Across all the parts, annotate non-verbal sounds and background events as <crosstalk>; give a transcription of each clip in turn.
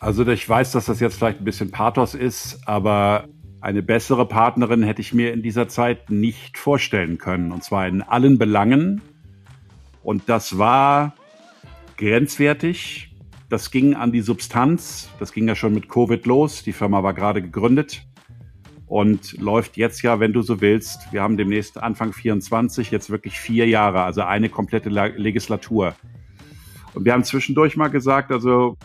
Also ich weiß, dass das jetzt vielleicht ein bisschen Pathos ist, aber eine bessere Partnerin hätte ich mir in dieser Zeit nicht vorstellen können. Und zwar in allen Belangen. Und das war grenzwertig. Das ging an die Substanz. Das ging ja schon mit Covid los. Die Firma war gerade gegründet und läuft jetzt ja, wenn du so willst. Wir haben demnächst Anfang 24 jetzt wirklich vier Jahre, also eine komplette Legislatur. Und wir haben zwischendurch mal gesagt, also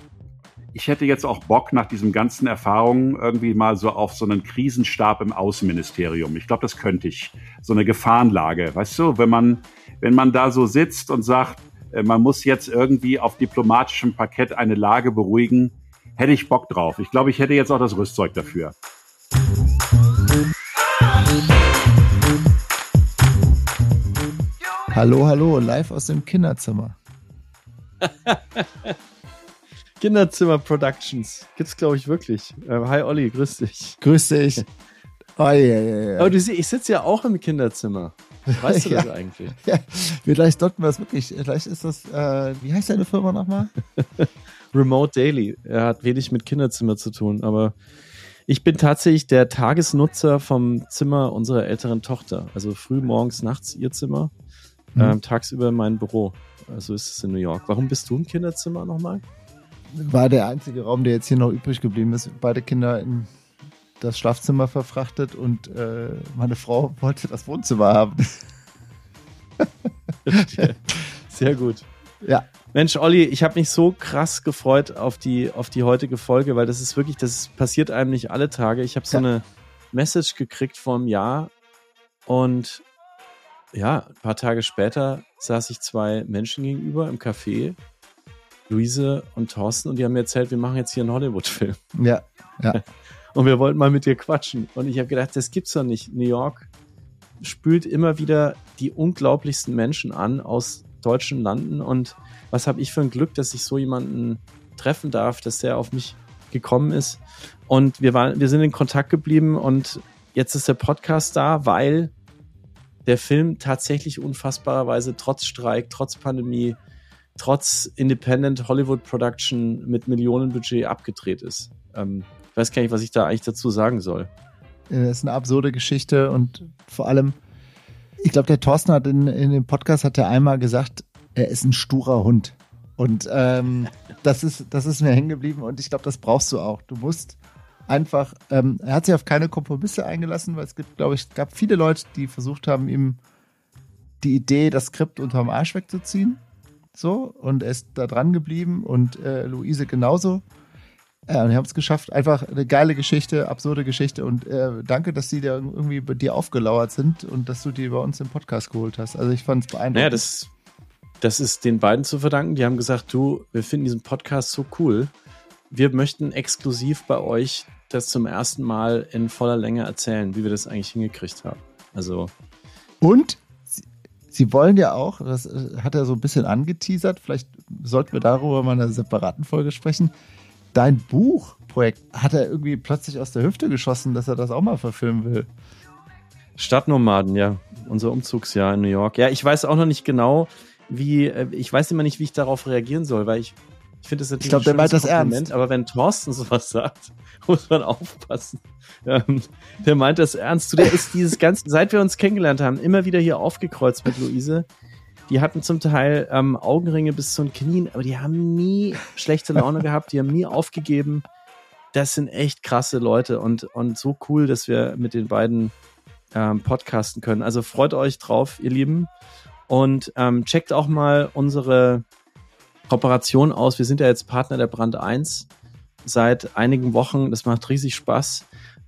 ich hätte jetzt auch Bock nach diesen ganzen Erfahrungen irgendwie mal so auf so einen Krisenstab im Außenministerium. Ich glaube, das könnte ich. So eine Gefahrenlage. Weißt du, wenn man, wenn man da so sitzt und sagt, äh, man muss jetzt irgendwie auf diplomatischem Parkett eine Lage beruhigen, hätte ich Bock drauf. Ich glaube, ich hätte jetzt auch das Rüstzeug dafür. Hallo, hallo, live aus dem Kinderzimmer. <laughs> Kinderzimmer Productions. Gibt's, glaube ich, wirklich. Äh, hi Olli, grüß dich. Grüß dich. Oh, ja, ja, ja. Aber du siehst, ich sitze ja auch im Kinderzimmer. Weißt du <laughs> ja. das eigentlich? Ja, vielleicht sollten wir das wirklich. Vielleicht ist das, äh, wie heißt deine Firma nochmal? <laughs> Remote Daily. Er hat wenig mit Kinderzimmer zu tun, aber ich bin tatsächlich der Tagesnutzer vom Zimmer unserer älteren Tochter. Also früh morgens, nachts ihr Zimmer, mhm. ähm, tagsüber mein Büro. Also ist es in New York. Warum bist du im Kinderzimmer nochmal? war der einzige Raum, der jetzt hier noch übrig geblieben ist. Beide Kinder in das Schlafzimmer verfrachtet und äh, meine Frau wollte das Wohnzimmer haben. <laughs> Sehr gut. Ja. Mensch, Olli, ich habe mich so krass gefreut auf die, auf die heutige Folge, weil das ist wirklich, das passiert einem nicht alle Tage. Ich habe so ja. eine Message gekriegt vor einem Jahr und ja, ein paar Tage später saß ich zwei Menschen gegenüber im Café Luise und Thorsten und die haben mir erzählt, wir machen jetzt hier einen Hollywood-Film. Ja, ja. <laughs> Und wir wollten mal mit dir quatschen. Und ich habe gedacht, das gibt's doch nicht. New York spült immer wieder die unglaublichsten Menschen an aus deutschen Landen. Und was habe ich für ein Glück, dass ich so jemanden treffen darf, dass der auf mich gekommen ist. Und wir waren, wir sind in Kontakt geblieben und jetzt ist der Podcast da, weil der Film tatsächlich unfassbarerweise trotz Streik, trotz Pandemie, trotz Independent Hollywood Production mit Millionenbudget abgedreht ist. Ähm, ich weiß gar nicht, was ich da eigentlich dazu sagen soll. Das ist eine absurde Geschichte und vor allem, ich glaube, der Thorsten hat in, in dem Podcast hat er einmal gesagt, er ist ein sturer Hund. Und ähm, das, ist, das ist mir hängen geblieben und ich glaube, das brauchst du auch. Du musst einfach, ähm, er hat sich auf keine Kompromisse eingelassen, weil es gibt, glaube ich, gab viele Leute, die versucht haben, ihm die Idee, das Skript unterm Arsch wegzuziehen. So, und er ist da dran geblieben und äh, Luise genauso. Ja, und wir haben es geschafft. Einfach eine geile Geschichte, absurde Geschichte. Und äh, danke, dass die da irgendwie bei dir aufgelauert sind und dass du die bei uns im Podcast geholt hast. Also ich fand es beeindruckend. Naja, das, das ist den beiden zu verdanken. Die haben gesagt, du, wir finden diesen Podcast so cool. Wir möchten exklusiv bei euch das zum ersten Mal in voller Länge erzählen, wie wir das eigentlich hingekriegt haben. Also. Und Sie wollen ja auch, das äh, hat er so ein bisschen angeteasert, vielleicht sollten wir darüber mal in einer separaten Folge sprechen. Dein Buchprojekt hat er irgendwie plötzlich aus der Hüfte geschossen, dass er das auch mal verfilmen will. Stadtnomaden, ja. Unser Umzugsjahr in New York. Ja, ich weiß auch noch nicht genau, wie, äh, ich weiß immer nicht, wie ich darauf reagieren soll, weil ich, ich finde das natürlich ich glaub, der meint das ernst. aber wenn Thorsten sowas sagt, <laughs> muss man aufpassen. Ähm, der meint das ernst. Der ist dieses ganze, seit wir uns kennengelernt haben, immer wieder hier aufgekreuzt mit Luise. Die hatten zum Teil ähm, Augenringe bis zu den Knien, aber die haben nie schlechte Laune <laughs> gehabt, die haben nie aufgegeben. Das sind echt krasse Leute und, und so cool, dass wir mit den beiden ähm, podcasten können. Also freut euch drauf, ihr Lieben. Und ähm, checkt auch mal unsere Kooperation aus. Wir sind ja jetzt Partner der Brand 1 seit einigen Wochen. Das macht riesig Spaß.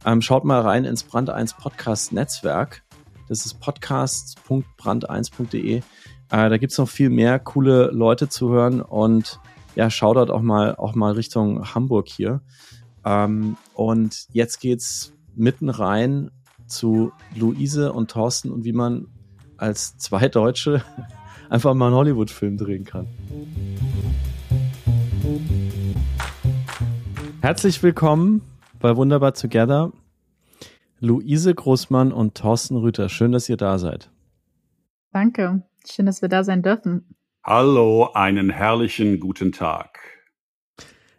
Ähm, schaut mal rein ins Brand 1 Podcast Netzwerk. Das ist podcasts.brand1.de. Äh, da gibt's noch viel mehr coole Leute zu hören und ja, Shoutout auch mal, auch mal Richtung Hamburg hier. Ähm, und jetzt geht's mitten rein zu Luise und Thorsten und wie man als zwei Deutsche einfach mal einen Hollywood-Film drehen kann. Herzlich willkommen bei Wunderbar Together. Luise Großmann und Thorsten Rüther. Schön, dass ihr da seid. Danke. Schön, dass wir da sein dürfen. Hallo, einen herrlichen guten Tag.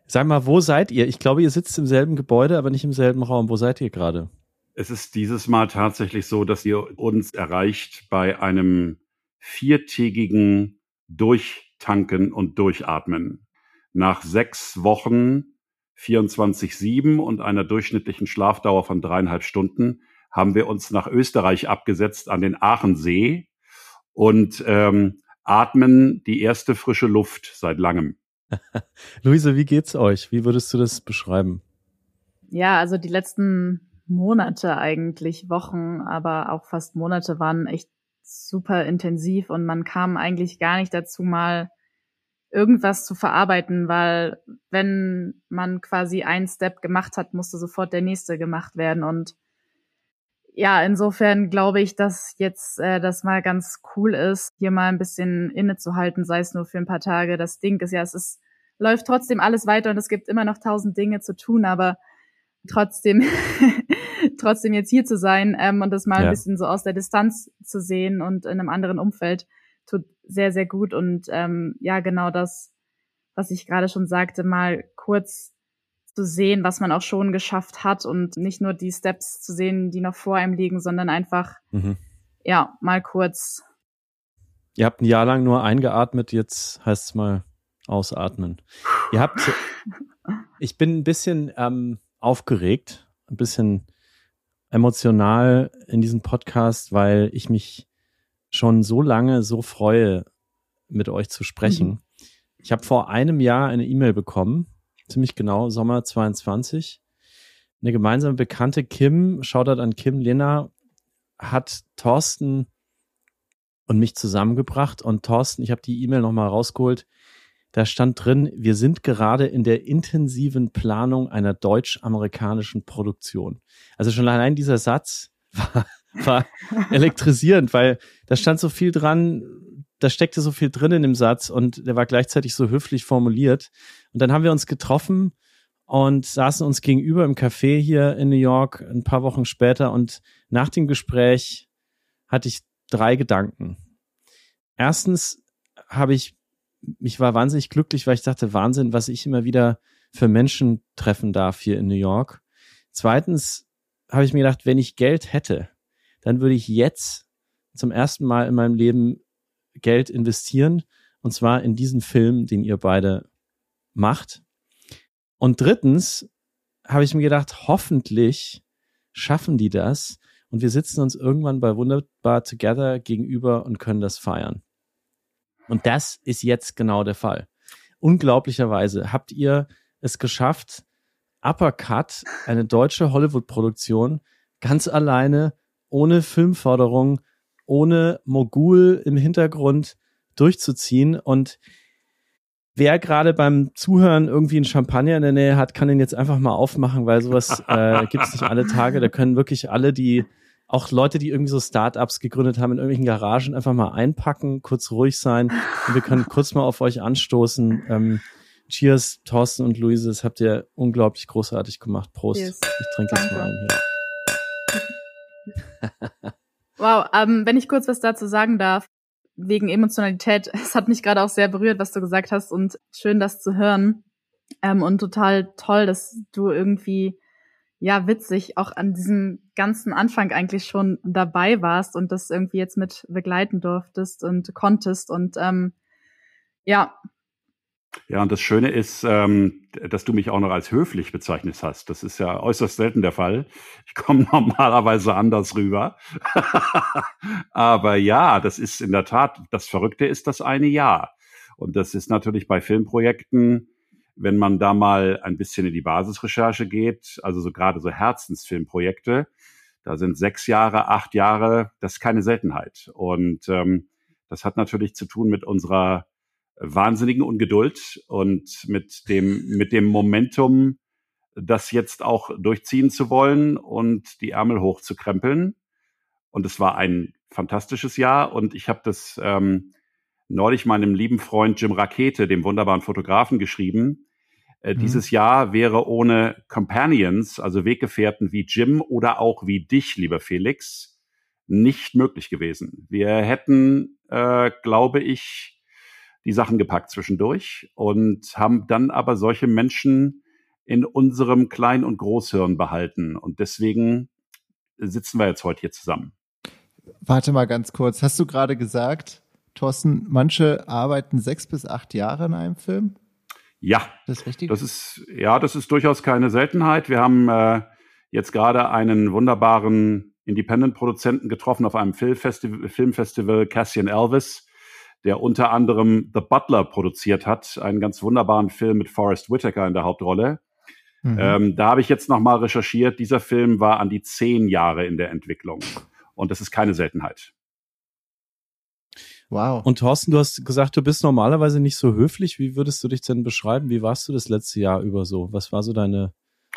Sag mal, wo seid ihr? Ich glaube, ihr sitzt im selben Gebäude, aber nicht im selben Raum. Wo seid ihr gerade? Es ist dieses Mal tatsächlich so, dass ihr uns erreicht bei einem viertägigen Durchtanken und Durchatmen. Nach sechs Wochen 24-7 und einer durchschnittlichen Schlafdauer von dreieinhalb Stunden haben wir uns nach Österreich abgesetzt an den Aachensee und ähm, atmen die erste frische Luft seit langem. <laughs> Luise, wie geht's euch? Wie würdest du das beschreiben? Ja, also die letzten Monate eigentlich, Wochen, aber auch fast Monate waren echt super intensiv und man kam eigentlich gar nicht dazu, mal irgendwas zu verarbeiten, weil wenn man quasi einen Step gemacht hat, musste sofort der nächste gemacht werden. Und ja, insofern glaube ich, dass jetzt äh, das mal ganz cool ist, hier mal ein bisschen innezuhalten, sei es nur für ein paar Tage. Das Ding ist ja, es ist, läuft trotzdem alles weiter und es gibt immer noch tausend Dinge zu tun, aber trotzdem, <laughs> trotzdem jetzt hier zu sein ähm, und das mal ja. ein bisschen so aus der Distanz zu sehen und in einem anderen Umfeld, tut sehr, sehr gut. Und ähm, ja, genau das, was ich gerade schon sagte, mal kurz zu sehen, was man auch schon geschafft hat und nicht nur die Steps zu sehen, die noch vor einem liegen, sondern einfach, mhm. ja, mal kurz. Ihr habt ein Jahr lang nur eingeatmet, jetzt heißt es mal ausatmen. Ihr habt, <laughs> ich bin ein bisschen ähm, aufgeregt, ein bisschen emotional in diesem Podcast, weil ich mich schon so lange so freue, mit euch zu sprechen. Mhm. Ich habe vor einem Jahr eine E-Mail bekommen, ziemlich genau, Sommer 22. Eine gemeinsame Bekannte, Kim, Shoutout an Kim Lena, hat Thorsten und mich zusammengebracht. Und Thorsten, ich habe die E-Mail nochmal rausgeholt, da stand drin, wir sind gerade in der intensiven Planung einer deutsch-amerikanischen Produktion. Also schon allein dieser Satz <laughs> war, war elektrisierend, weil da stand so viel dran, da steckte so viel drin in dem Satz und der war gleichzeitig so höflich formuliert. Und dann haben wir uns getroffen und saßen uns gegenüber im Café hier in New York ein paar Wochen später und nach dem Gespräch hatte ich drei Gedanken. Erstens habe ich, ich war wahnsinnig glücklich, weil ich dachte, Wahnsinn, was ich immer wieder für Menschen treffen darf hier in New York. Zweitens habe ich mir gedacht, wenn ich Geld hätte, dann würde ich jetzt zum ersten Mal in meinem Leben Geld investieren. Und zwar in diesen Film, den ihr beide macht. Und drittens habe ich mir gedacht, hoffentlich schaffen die das und wir sitzen uns irgendwann bei Wunderbar Together gegenüber und können das feiern. Und das ist jetzt genau der Fall. Unglaublicherweise habt ihr es geschafft, Uppercut, eine deutsche Hollywood-Produktion, ganz alleine ohne Filmförderung, ohne Mogul im Hintergrund durchzuziehen. Und wer gerade beim Zuhören irgendwie einen Champagner in der Nähe hat, kann den jetzt einfach mal aufmachen, weil sowas äh, gibt es nicht alle Tage. Da können wirklich alle, die auch Leute, die irgendwie so Startups gegründet haben, in irgendwelchen Garagen einfach mal einpacken, kurz ruhig sein und wir können kurz mal auf euch anstoßen. Ähm, cheers, Thorsten und Luise, das habt ihr unglaublich großartig gemacht. Prost. Yes. Ich trinke jetzt mal ein hier. <laughs> wow, ähm, wenn ich kurz was dazu sagen darf, wegen Emotionalität, <laughs> es hat mich gerade auch sehr berührt, was du gesagt hast und schön, das zu hören. Ähm, und total toll, dass du irgendwie, ja, witzig auch an diesem ganzen Anfang eigentlich schon dabei warst und das irgendwie jetzt mit begleiten durftest und konntest. Und ähm, ja, ja, und das Schöne ist, ähm, dass du mich auch noch als höflich bezeichnet hast. Das ist ja äußerst selten der Fall. Ich komme <laughs> normalerweise anders rüber. <laughs> Aber ja, das ist in der Tat, das Verrückte ist das eine Jahr. Und das ist natürlich bei Filmprojekten, wenn man da mal ein bisschen in die Basisrecherche geht, also so gerade so Herzensfilmprojekte, da sind sechs Jahre, acht Jahre, das ist keine Seltenheit. Und ähm, das hat natürlich zu tun mit unserer wahnsinnigen Ungeduld und mit dem, mit dem Momentum, das jetzt auch durchziehen zu wollen und die Ärmel hochzukrempeln. Und es war ein fantastisches Jahr und ich habe das ähm, neulich meinem lieben Freund Jim Rakete, dem wunderbaren Fotografen, geschrieben. Äh, mhm. Dieses Jahr wäre ohne Companions, also Weggefährten wie Jim oder auch wie dich, lieber Felix, nicht möglich gewesen. Wir hätten, äh, glaube ich, die Sachen gepackt zwischendurch und haben dann aber solche Menschen in unserem Klein- und Großhirn behalten. Und deswegen sitzen wir jetzt heute hier zusammen. Warte mal ganz kurz. Hast du gerade gesagt, Thorsten, manche arbeiten sechs bis acht Jahre in einem Film? Ja. Das ist richtig? Das ist, ja, das ist durchaus keine Seltenheit. Wir haben äh, jetzt gerade einen wunderbaren Independent-Produzenten getroffen auf einem Filmfestival, Filmfestival, Cassian Elvis, der unter anderem The Butler produziert hat, einen ganz wunderbaren Film mit Forrest Whitaker in der Hauptrolle. Mhm. Ähm, da habe ich jetzt nochmal recherchiert. Dieser Film war an die zehn Jahre in der Entwicklung. Und das ist keine Seltenheit. Wow. Und Thorsten, du hast gesagt, du bist normalerweise nicht so höflich. Wie würdest du dich denn beschreiben? Wie warst du das letzte Jahr über so? Was war so deine,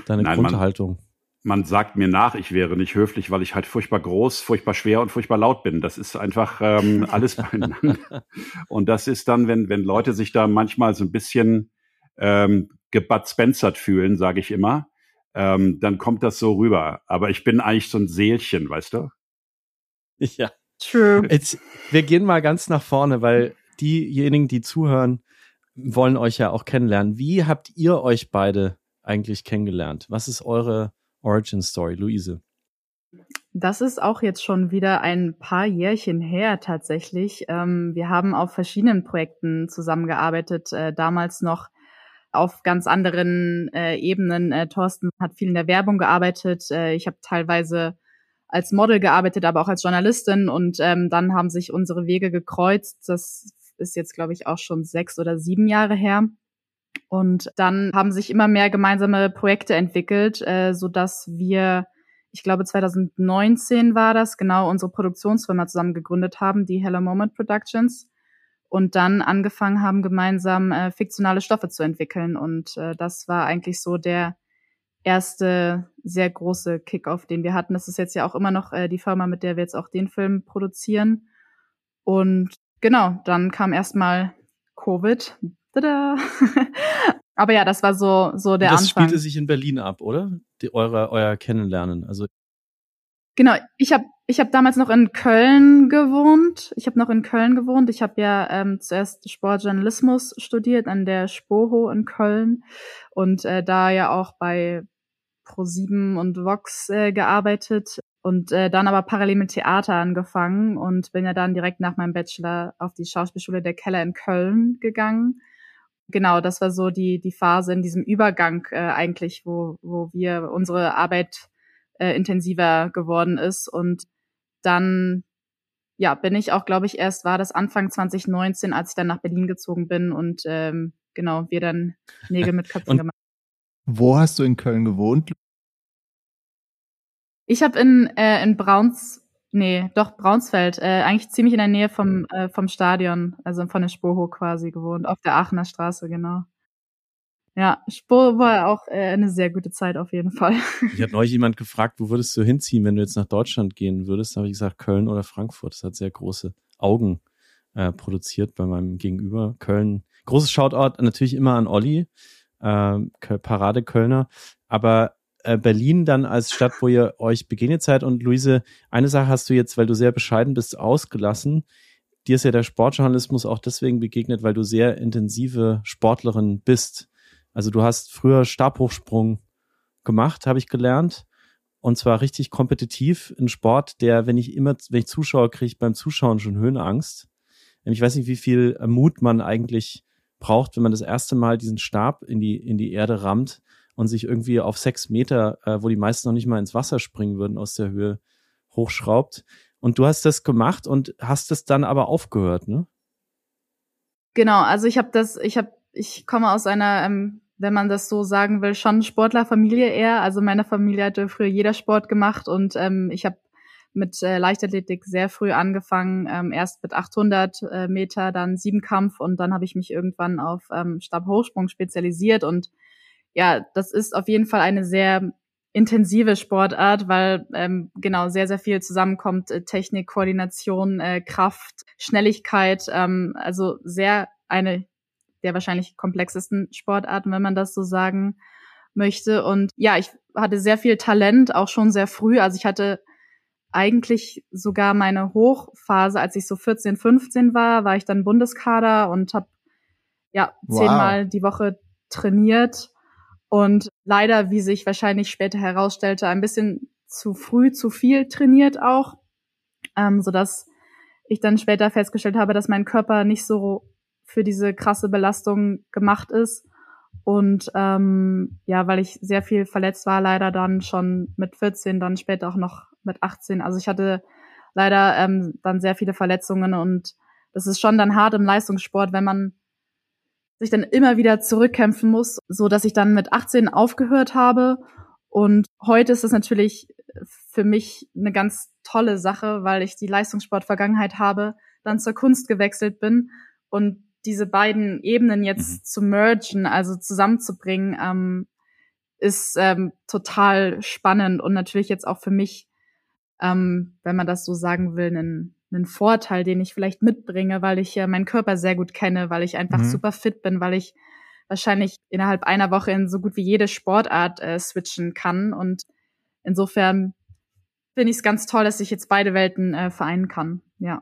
deine Nein, Grundhaltung? Man, man sagt mir nach, ich wäre nicht höflich, weil ich halt furchtbar groß, furchtbar schwer und furchtbar laut bin. Das ist einfach ähm, <laughs> alles beieinander. und das ist dann, wenn, wenn Leute sich da manchmal so ein bisschen ähm, gebatzbenzert fühlen, sage ich immer, ähm, dann kommt das so rüber. Aber ich bin eigentlich so ein Seelchen, weißt du? Ja. True. Jetzt, wir gehen mal ganz nach vorne, weil diejenigen, die zuhören, wollen euch ja auch kennenlernen. Wie habt ihr euch beide eigentlich kennengelernt? Was ist eure Origin Story, Luise? Das ist auch jetzt schon wieder ein paar Jährchen her tatsächlich. Ähm, wir haben auf verschiedenen Projekten zusammengearbeitet, äh, damals noch auf ganz anderen äh, Ebenen. Äh, Thorsten hat viel in der Werbung gearbeitet. Ich habe teilweise als Model gearbeitet, aber auch als Journalistin. Und ähm, dann haben sich unsere Wege gekreuzt. Das ist jetzt, glaube ich, auch schon sechs oder sieben Jahre her. Und dann haben sich immer mehr gemeinsame Projekte entwickelt, äh, so dass wir, ich glaube 2019 war das, genau unsere Produktionsfirma zusammen gegründet haben, die Hello Moment Productions. Und dann angefangen haben, gemeinsam äh, fiktionale Stoffe zu entwickeln. Und äh, das war eigentlich so der erste sehr große Kickoff, den wir hatten. Das ist jetzt ja auch immer noch äh, die Firma, mit der wir jetzt auch den Film produzieren. Und genau, dann kam erstmal Covid. Tada! <laughs> Aber ja, das war so, so der das Anfang. Das spielte sich in Berlin ab, oder? Die, eure, euer Kennenlernen. Also Genau, ich habe ich hab damals noch in Köln gewohnt. Ich habe noch in Köln gewohnt. Ich habe ja ähm, zuerst Sportjournalismus studiert an der Spoho in Köln und äh, da ja auch bei Pro7 und Vox äh, gearbeitet und äh, dann aber parallel mit Theater angefangen und bin ja dann direkt nach meinem Bachelor auf die Schauspielschule der Keller in Köln gegangen. Genau, das war so die die Phase in diesem Übergang äh, eigentlich, wo wo wir unsere Arbeit äh, intensiver geworden ist. Und dann ja, bin ich auch, glaube ich, erst war das Anfang 2019, als ich dann nach Berlin gezogen bin und ähm, genau, wir dann Nägel mit Köpfen gemacht Wo hast du in Köln gewohnt? Ich habe in, äh, in Brauns, nee, doch Braunsfeld, äh, eigentlich ziemlich in der Nähe vom, äh, vom Stadion, also von der Spoho quasi gewohnt, auf der Aachener Straße, genau. Ja, Spur war auch äh, eine sehr gute Zeit auf jeden Fall. <laughs> Ich hat neulich jemand gefragt, wo würdest du hinziehen, wenn du jetzt nach Deutschland gehen würdest? Da habe ich gesagt, Köln oder Frankfurt. Das hat sehr große Augen äh, produziert bei meinem Gegenüber. Köln, großes Shoutout natürlich immer an Olli, äh, Parade Kölner. Aber äh, Berlin dann als Stadt, wo ihr euch begegnet seid. Und Luise, eine Sache hast du jetzt, weil du sehr bescheiden bist, ausgelassen. Dir ist ja der Sportjournalismus auch deswegen begegnet, weil du sehr intensive Sportlerin bist. Also du hast früher Stabhochsprung gemacht, habe ich gelernt. Und zwar richtig kompetitiv. Ein Sport, der, wenn ich immer, wenn ich zuschaue, kriege beim Zuschauen schon Höhenangst. Ich weiß nicht, wie viel Mut man eigentlich braucht, wenn man das erste Mal diesen Stab in die, in die Erde rammt und sich irgendwie auf sechs Meter, äh, wo die meisten noch nicht mal ins Wasser springen würden, aus der Höhe hochschraubt. Und du hast das gemacht und hast es dann aber aufgehört, ne? Genau, also ich habe das, ich habe, ich komme aus einer ähm, wenn man das so sagen will, schon Sportlerfamilie eher. Also meine Familie hatte früher jeder Sport gemacht und ähm, ich habe mit äh, Leichtathletik sehr früh angefangen, ähm, erst mit 800 äh, Meter, dann Siebenkampf und dann habe ich mich irgendwann auf ähm, Stabhochsprung spezialisiert und ja, das ist auf jeden Fall eine sehr intensive Sportart, weil ähm, genau sehr, sehr viel zusammenkommt. Äh, Technik, Koordination, äh, Kraft, Schnelligkeit, ähm, also sehr eine der wahrscheinlich komplexesten Sportarten, wenn man das so sagen möchte. Und ja, ich hatte sehr viel Talent, auch schon sehr früh. Also ich hatte eigentlich sogar meine Hochphase, als ich so 14, 15 war, war ich dann Bundeskader und habe ja zehnmal wow. die Woche trainiert und leider, wie sich wahrscheinlich später herausstellte, ein bisschen zu früh zu viel trainiert auch, ähm, so dass ich dann später festgestellt habe, dass mein Körper nicht so für diese krasse Belastung gemacht ist. Und ähm, ja, weil ich sehr viel verletzt war, leider dann schon mit 14, dann später auch noch mit 18. Also ich hatte leider ähm, dann sehr viele Verletzungen und das ist schon dann hart im Leistungssport, wenn man sich dann immer wieder zurückkämpfen muss, so dass ich dann mit 18 aufgehört habe. Und heute ist es natürlich für mich eine ganz tolle Sache, weil ich die Leistungssport-Vergangenheit habe, dann zur Kunst gewechselt bin und diese beiden Ebenen jetzt mhm. zu mergen, also zusammenzubringen, ähm, ist ähm, total spannend und natürlich jetzt auch für mich, ähm, wenn man das so sagen will, ein, ein Vorteil, den ich vielleicht mitbringe, weil ich ja meinen Körper sehr gut kenne, weil ich einfach mhm. super fit bin, weil ich wahrscheinlich innerhalb einer Woche in so gut wie jede Sportart äh, switchen kann und insofern finde ich es ganz toll, dass ich jetzt beide Welten äh, vereinen kann. Ja.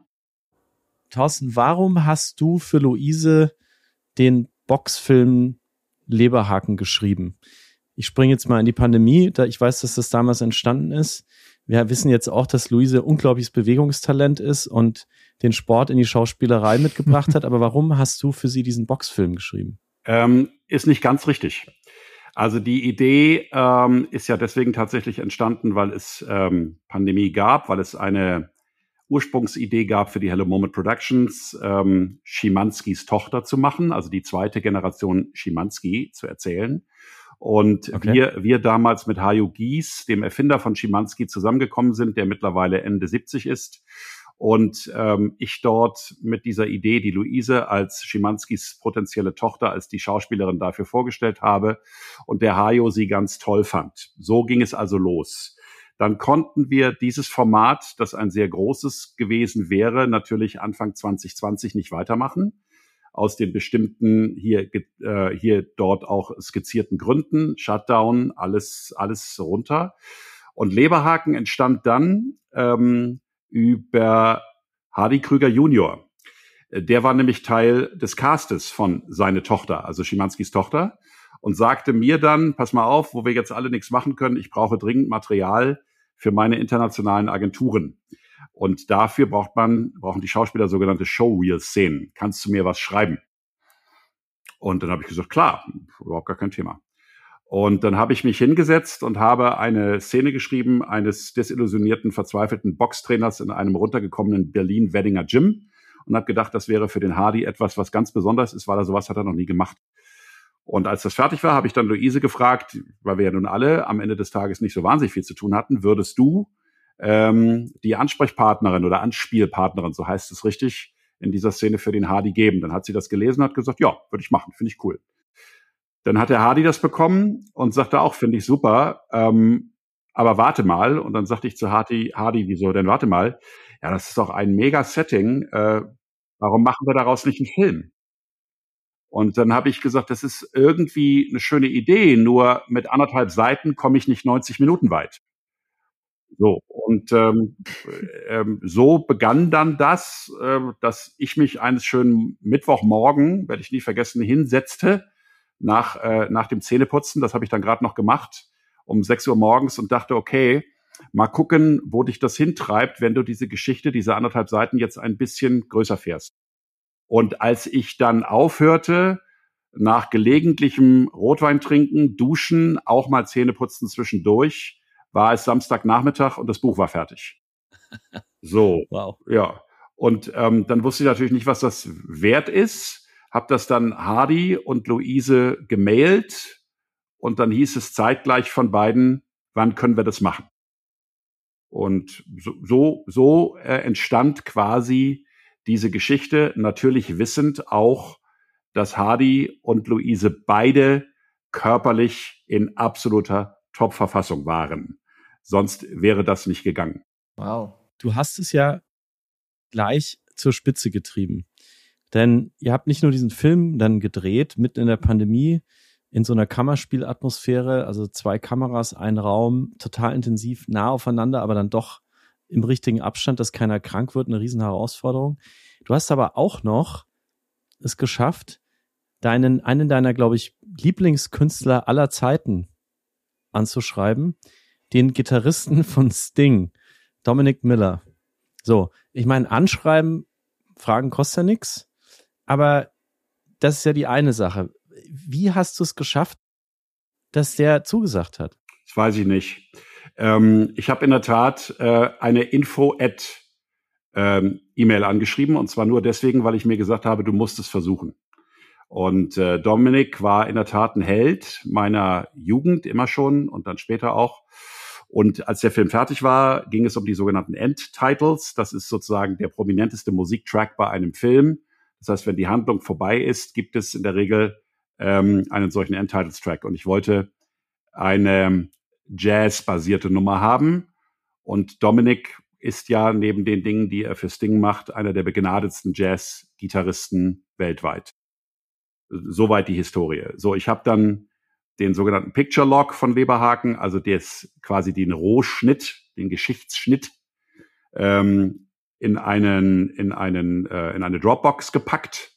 Thorsten, warum hast du für Luise den Boxfilm Leberhaken geschrieben? Ich springe jetzt mal in die Pandemie, da ich weiß, dass das damals entstanden ist. Wir wissen jetzt auch, dass Luise unglaubliches Bewegungstalent ist und den Sport in die Schauspielerei <laughs> mitgebracht hat. Aber warum hast du für sie diesen Boxfilm geschrieben? Ähm, ist nicht ganz richtig. Also die Idee ähm, ist ja deswegen tatsächlich entstanden, weil es ähm, Pandemie gab, weil es eine Ursprungsidee gab für die Hello Moment Productions, ähm, Schimanskis Tochter zu machen, also die zweite Generation Schimanski zu erzählen. Und okay. wir, wir damals mit Hajo Gies, dem Erfinder von Schimanski, zusammengekommen sind, der mittlerweile Ende 70 ist. Und ähm, ich dort mit dieser Idee, die Luise als Schimanskis potenzielle Tochter, als die Schauspielerin dafür vorgestellt habe und der Hajo sie ganz toll fand. So ging es also los dann konnten wir dieses Format, das ein sehr großes gewesen wäre, natürlich Anfang 2020 nicht weitermachen. Aus den bestimmten hier, äh, hier dort auch skizzierten Gründen, Shutdown, alles, alles runter. Und Leberhaken entstand dann ähm, über Hardy Krüger Junior. Der war nämlich Teil des Castes von seine Tochter, also Schimanskis Tochter und sagte mir dann, pass mal auf, wo wir jetzt alle nichts machen können, ich brauche dringend Material für meine internationalen Agenturen. Und dafür braucht man, brauchen die Schauspieler sogenannte Showreel-Szenen. Kannst du mir was schreiben? Und dann habe ich gesagt, klar, überhaupt gar kein Thema. Und dann habe ich mich hingesetzt und habe eine Szene geschrieben eines desillusionierten, verzweifelten Boxtrainers in einem runtergekommenen Berlin-Weddinger Gym und habe gedacht, das wäre für den Hardy etwas, was ganz besonders ist, weil er sowas hat er noch nie gemacht. Und als das fertig war, habe ich dann Luise gefragt, weil wir ja nun alle am Ende des Tages nicht so wahnsinnig viel zu tun hatten, würdest du ähm, die Ansprechpartnerin oder Anspielpartnerin, so heißt es richtig, in dieser Szene für den Hardy geben? Dann hat sie das gelesen und hat gesagt, ja, würde ich machen, finde ich cool. Dann hat der Hardy das bekommen und sagte auch, finde ich super, ähm, aber warte mal. Und dann sagte ich zu Hardy, Hardy, wieso denn warte mal? Ja, das ist doch ein mega Setting. Äh, warum machen wir daraus nicht einen Film? Und dann habe ich gesagt, das ist irgendwie eine schöne Idee, nur mit anderthalb Seiten komme ich nicht 90 Minuten weit. So, und ähm, ähm, so begann dann das, äh, dass ich mich eines schönen Mittwochmorgen, werde ich nie vergessen, hinsetzte nach, äh, nach dem Zähneputzen. Das habe ich dann gerade noch gemacht, um 6 Uhr morgens und dachte, okay, mal gucken, wo dich das hintreibt, wenn du diese Geschichte, diese anderthalb Seiten jetzt ein bisschen größer fährst. Und als ich dann aufhörte, nach gelegentlichem Rotwein trinken, duschen, auch mal Zähne putzen zwischendurch, war es Samstagnachmittag und das Buch war fertig. <laughs> So, wow. ja. Und ähm, dann wusste ich natürlich nicht, was das wert ist. Hab das dann Hardy und Luise gemailt und dann hieß es zeitgleich von beiden, wann können wir das machen? Und so, so, so äh, entstand quasi diese Geschichte, natürlich wissend auch, dass Hardy und Luise beide körperlich in absoluter Top-Verfassung waren. Sonst wäre das nicht gegangen. Wow. Du hast es ja gleich zur Spitze getrieben. Denn ihr habt nicht nur diesen Film dann gedreht, mitten in der Pandemie, in so einer Kammerspielatmosphäre, also zwei Kameras, ein Raum, total intensiv, nah aufeinander, aber dann doch im richtigen Abstand, dass keiner krank wird, eine riesen Herausforderung. Du hast aber auch noch es geschafft, deinen, einen deiner, glaube ich, Lieblingskünstler aller Zeiten anzuschreiben, den Gitarristen von Sting, Dominic Miller. So, ich meine, anschreiben, Fragen kostet ja nichts, aber das ist ja die eine Sache. Wie hast du es geschafft, dass der zugesagt hat? Das weiß ich nicht. Ähm, ich habe in der Tat äh, eine Info-Ad ähm, E-Mail angeschrieben und zwar nur deswegen, weil ich mir gesagt habe, du musst es versuchen. Und äh, Dominik war in der Tat ein Held meiner Jugend immer schon und dann später auch. Und als der Film fertig war, ging es um die sogenannten Endtitles. Das ist sozusagen der prominenteste Musiktrack bei einem Film. Das heißt, wenn die Handlung vorbei ist, gibt es in der Regel ähm, einen solchen Endtitles-Track. Und ich wollte eine Jazz-basierte Nummer haben. Und Dominik ist ja neben den Dingen, die er für Sting macht, einer der begnadetsten Jazz-Gitarristen weltweit. Soweit die Historie. So, ich habe dann den sogenannten Picture Log von Weberhaken, also des quasi den Rohschnitt, den Geschichtsschnitt, ähm, in einen in einen äh, in eine Dropbox gepackt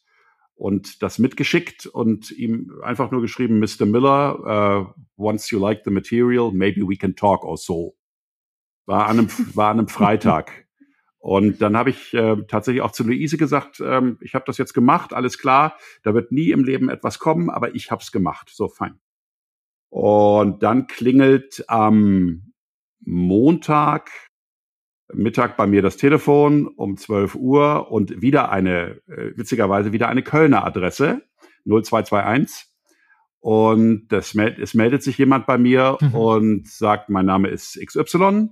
und das mitgeschickt und ihm einfach nur geschrieben, Mr. Miller, uh, once you like the material, maybe we can talk or so. War an einem <laughs> war an einem Freitag. Und dann habe ich äh, tatsächlich auch zu Luise gesagt, ähm, ich habe das jetzt gemacht, alles klar, da wird nie im Leben etwas kommen, aber ich habe es gemacht. So, fein. Und dann klingelt am Montag Mittag bei mir das Telefon um 12 Uhr und wieder eine, äh, witzigerweise wieder eine Kölner Adresse, 0221. Und das, es meldet sich jemand bei mir mhm. und sagt, mein Name ist XY.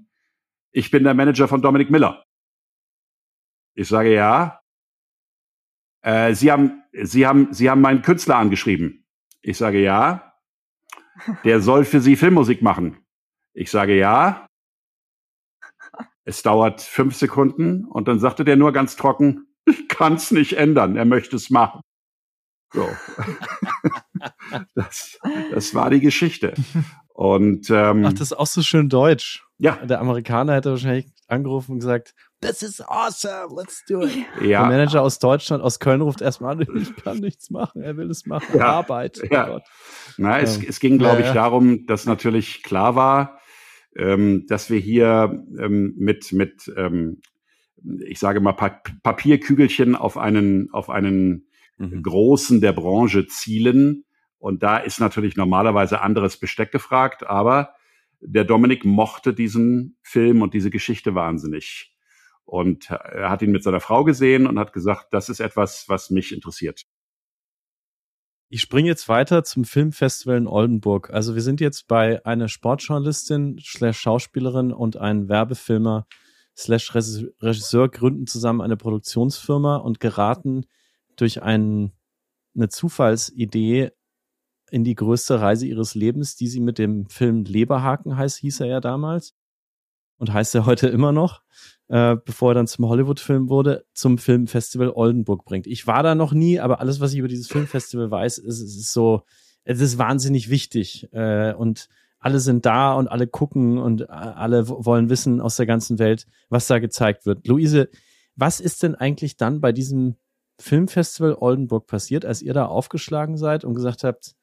Ich bin der Manager von Dominic Miller. Ich sage ja. Äh, Sie haben, Sie haben, Sie haben meinen Künstler angeschrieben. Ich sage ja der soll für Sie Filmmusik machen. Ich sage ja. Es dauert fünf Sekunden und dann sagte der nur ganz trocken, ich kann es nicht ändern, er möchte es machen. So. <laughs> das, das war die Geschichte. Und ähm, Ach, das ist auch so schön deutsch. Ja. Der Amerikaner hätte wahrscheinlich angerufen und gesagt, This is awesome, let's do it. Ja. Der Manager aus Deutschland, aus Köln ruft erstmal an, <laughs> ich kann nichts machen, er will es machen, ja. Arbeit. Oh ja. Na, es, es ging, glaube ich, darum, dass natürlich klar war, ähm, dass wir hier ähm, mit, mit ähm, ich sage mal, pa Papierkügelchen auf einen, auf einen mhm. großen der Branche zielen. Und da ist natürlich normalerweise anderes Besteck gefragt, aber der Dominik mochte diesen Film und diese Geschichte wahnsinnig. Und er hat ihn mit seiner Frau gesehen und hat gesagt, das ist etwas, was mich interessiert. Ich springe jetzt weiter zum Filmfestival in Oldenburg. Also wir sind jetzt bei einer Sportjournalistin slash Schauspielerin und einem Werbefilmer slash Regisseur gründen zusammen eine Produktionsfirma und geraten durch einen, eine Zufallsidee in die größte Reise ihres Lebens, die sie mit dem Film Leberhaken heißt, hieß er ja damals und heißt er heute immer noch, äh, bevor er dann zum Hollywood-Film wurde, zum Filmfestival Oldenburg bringt. Ich war da noch nie, aber alles, was ich über dieses Filmfestival weiß, ist, ist so, es ist wahnsinnig wichtig äh, und alle sind da und alle gucken und alle wollen wissen aus der ganzen Welt, was da gezeigt wird. Luise, was ist denn eigentlich dann bei diesem Filmfestival Oldenburg passiert, als ihr da aufgeschlagen seid und gesagt habt,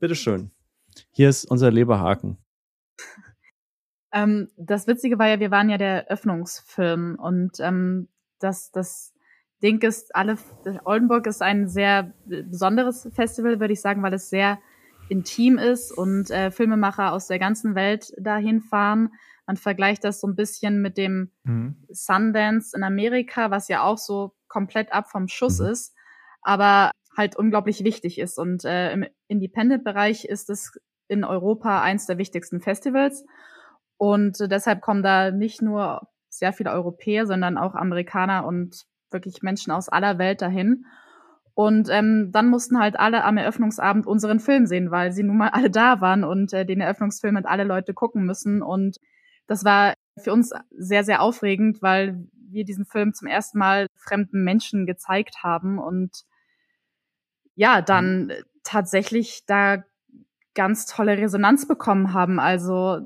bitteschön, hier ist unser Leberhaken? Ähm, das Witzige war ja, wir waren ja der Öffnungsfilm und ähm, das, das Ding ist, alle, Oldenburg ist ein sehr besonderes Festival, würde ich sagen, weil es sehr intim ist und äh, Filmemacher aus der ganzen Welt dahin fahren. Man vergleicht das so ein bisschen mit dem mhm. Sundance in Amerika, was ja auch so komplett ab vom Schuss mhm. ist, aber halt unglaublich wichtig ist. Und äh, im Independent-Bereich ist es in Europa eins der wichtigsten Festivals. Und äh, deshalb kommen da nicht nur sehr viele Europäer, sondern auch Amerikaner und wirklich Menschen aus aller Welt dahin. Und ähm, dann mussten halt alle am Eröffnungsabend unseren Film sehen, weil sie nun mal alle da waren und äh, den Eröffnungsfilm mit alle Leute gucken müssen. Und das war für uns sehr, sehr aufregend, weil wir diesen Film zum ersten Mal fremden Menschen gezeigt haben und ja, dann mhm. tatsächlich da ganz tolle Resonanz bekommen haben. Also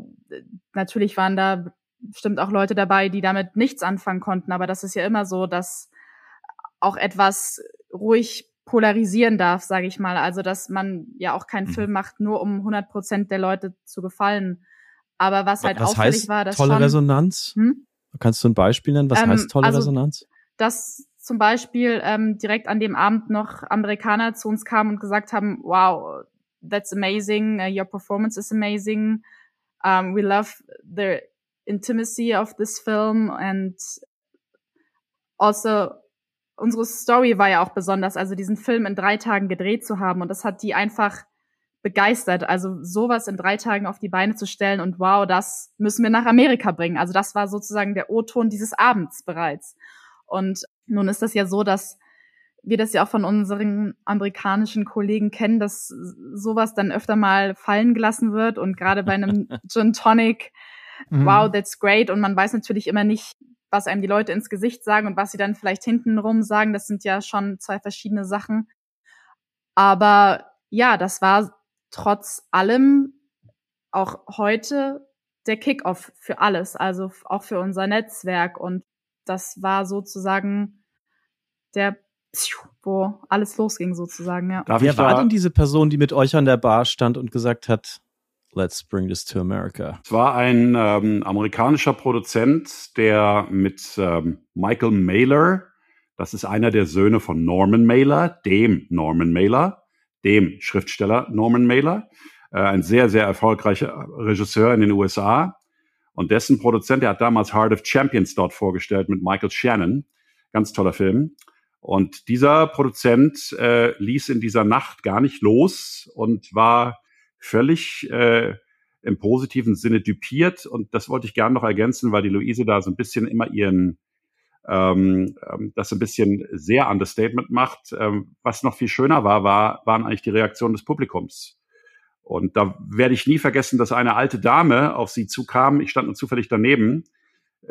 natürlich waren da bestimmt auch Leute dabei, die damit nichts anfangen konnten, aber das ist ja immer so, dass auch etwas ruhig polarisieren darf, sage ich mal. Also dass man ja auch keinen Mhm. Film macht, nur um 100 Prozent der Leute zu gefallen. Aber was halt Was auffällig heißt war, dass tolle schon, Resonanz? Hm? Kannst du ein Beispiel nennen? Was Ähm, heißt tolle also- Resonanz? dass zum Beispiel ähm, direkt an dem Abend noch Amerikaner zu uns kamen und gesagt haben, wow, that's amazing, uh, your performance is amazing, um, we love the intimacy of this film and also unsere Story war ja auch besonders, also diesen Film in drei Tagen gedreht zu haben und das hat die einfach begeistert, also sowas in drei Tagen auf die Beine zu stellen und wow, das müssen wir nach Amerika bringen. Also das war sozusagen der O-Ton dieses Abends bereits. Und nun ist das ja so, dass wir das ja auch von unseren amerikanischen Kollegen kennen, dass sowas dann öfter mal fallen gelassen wird und gerade bei einem <laughs> Gin Tonic, Mhm. wow, that's great und man weiß natürlich immer nicht, was einem die Leute ins Gesicht sagen und was sie dann vielleicht hintenrum sagen. Das sind ja schon zwei verschiedene Sachen. Aber ja, das war trotz allem auch heute der Kickoff für alles, also auch für unser Netzwerk und das war sozusagen der, wo alles losging sozusagen, ja. Darf Wer ich war da, denn diese Person, die mit euch an der Bar stand und gesagt hat, let's bring this to America? Es war ein ähm, amerikanischer Produzent, der mit ähm, Michael Mailer, das ist einer der Söhne von Norman Mailer, dem Norman Mailer, dem Schriftsteller Norman Mailer, äh, ein sehr, sehr erfolgreicher Regisseur in den USA. Und dessen Produzent, der hat damals Heart of Champions dort vorgestellt mit Michael Shannon. Ganz toller Film. Und dieser Produzent äh, ließ in dieser Nacht gar nicht los und war völlig äh, im positiven Sinne düpiert. Und das wollte ich gerne noch ergänzen, weil die Luise da so ein bisschen immer ihren, ähm, ähm, das ein bisschen sehr Understatement macht. Ähm, was noch viel schöner war, war, waren eigentlich die Reaktionen des Publikums. Und da werde ich nie vergessen, dass eine alte Dame auf sie zukam. Ich stand nur zufällig daneben.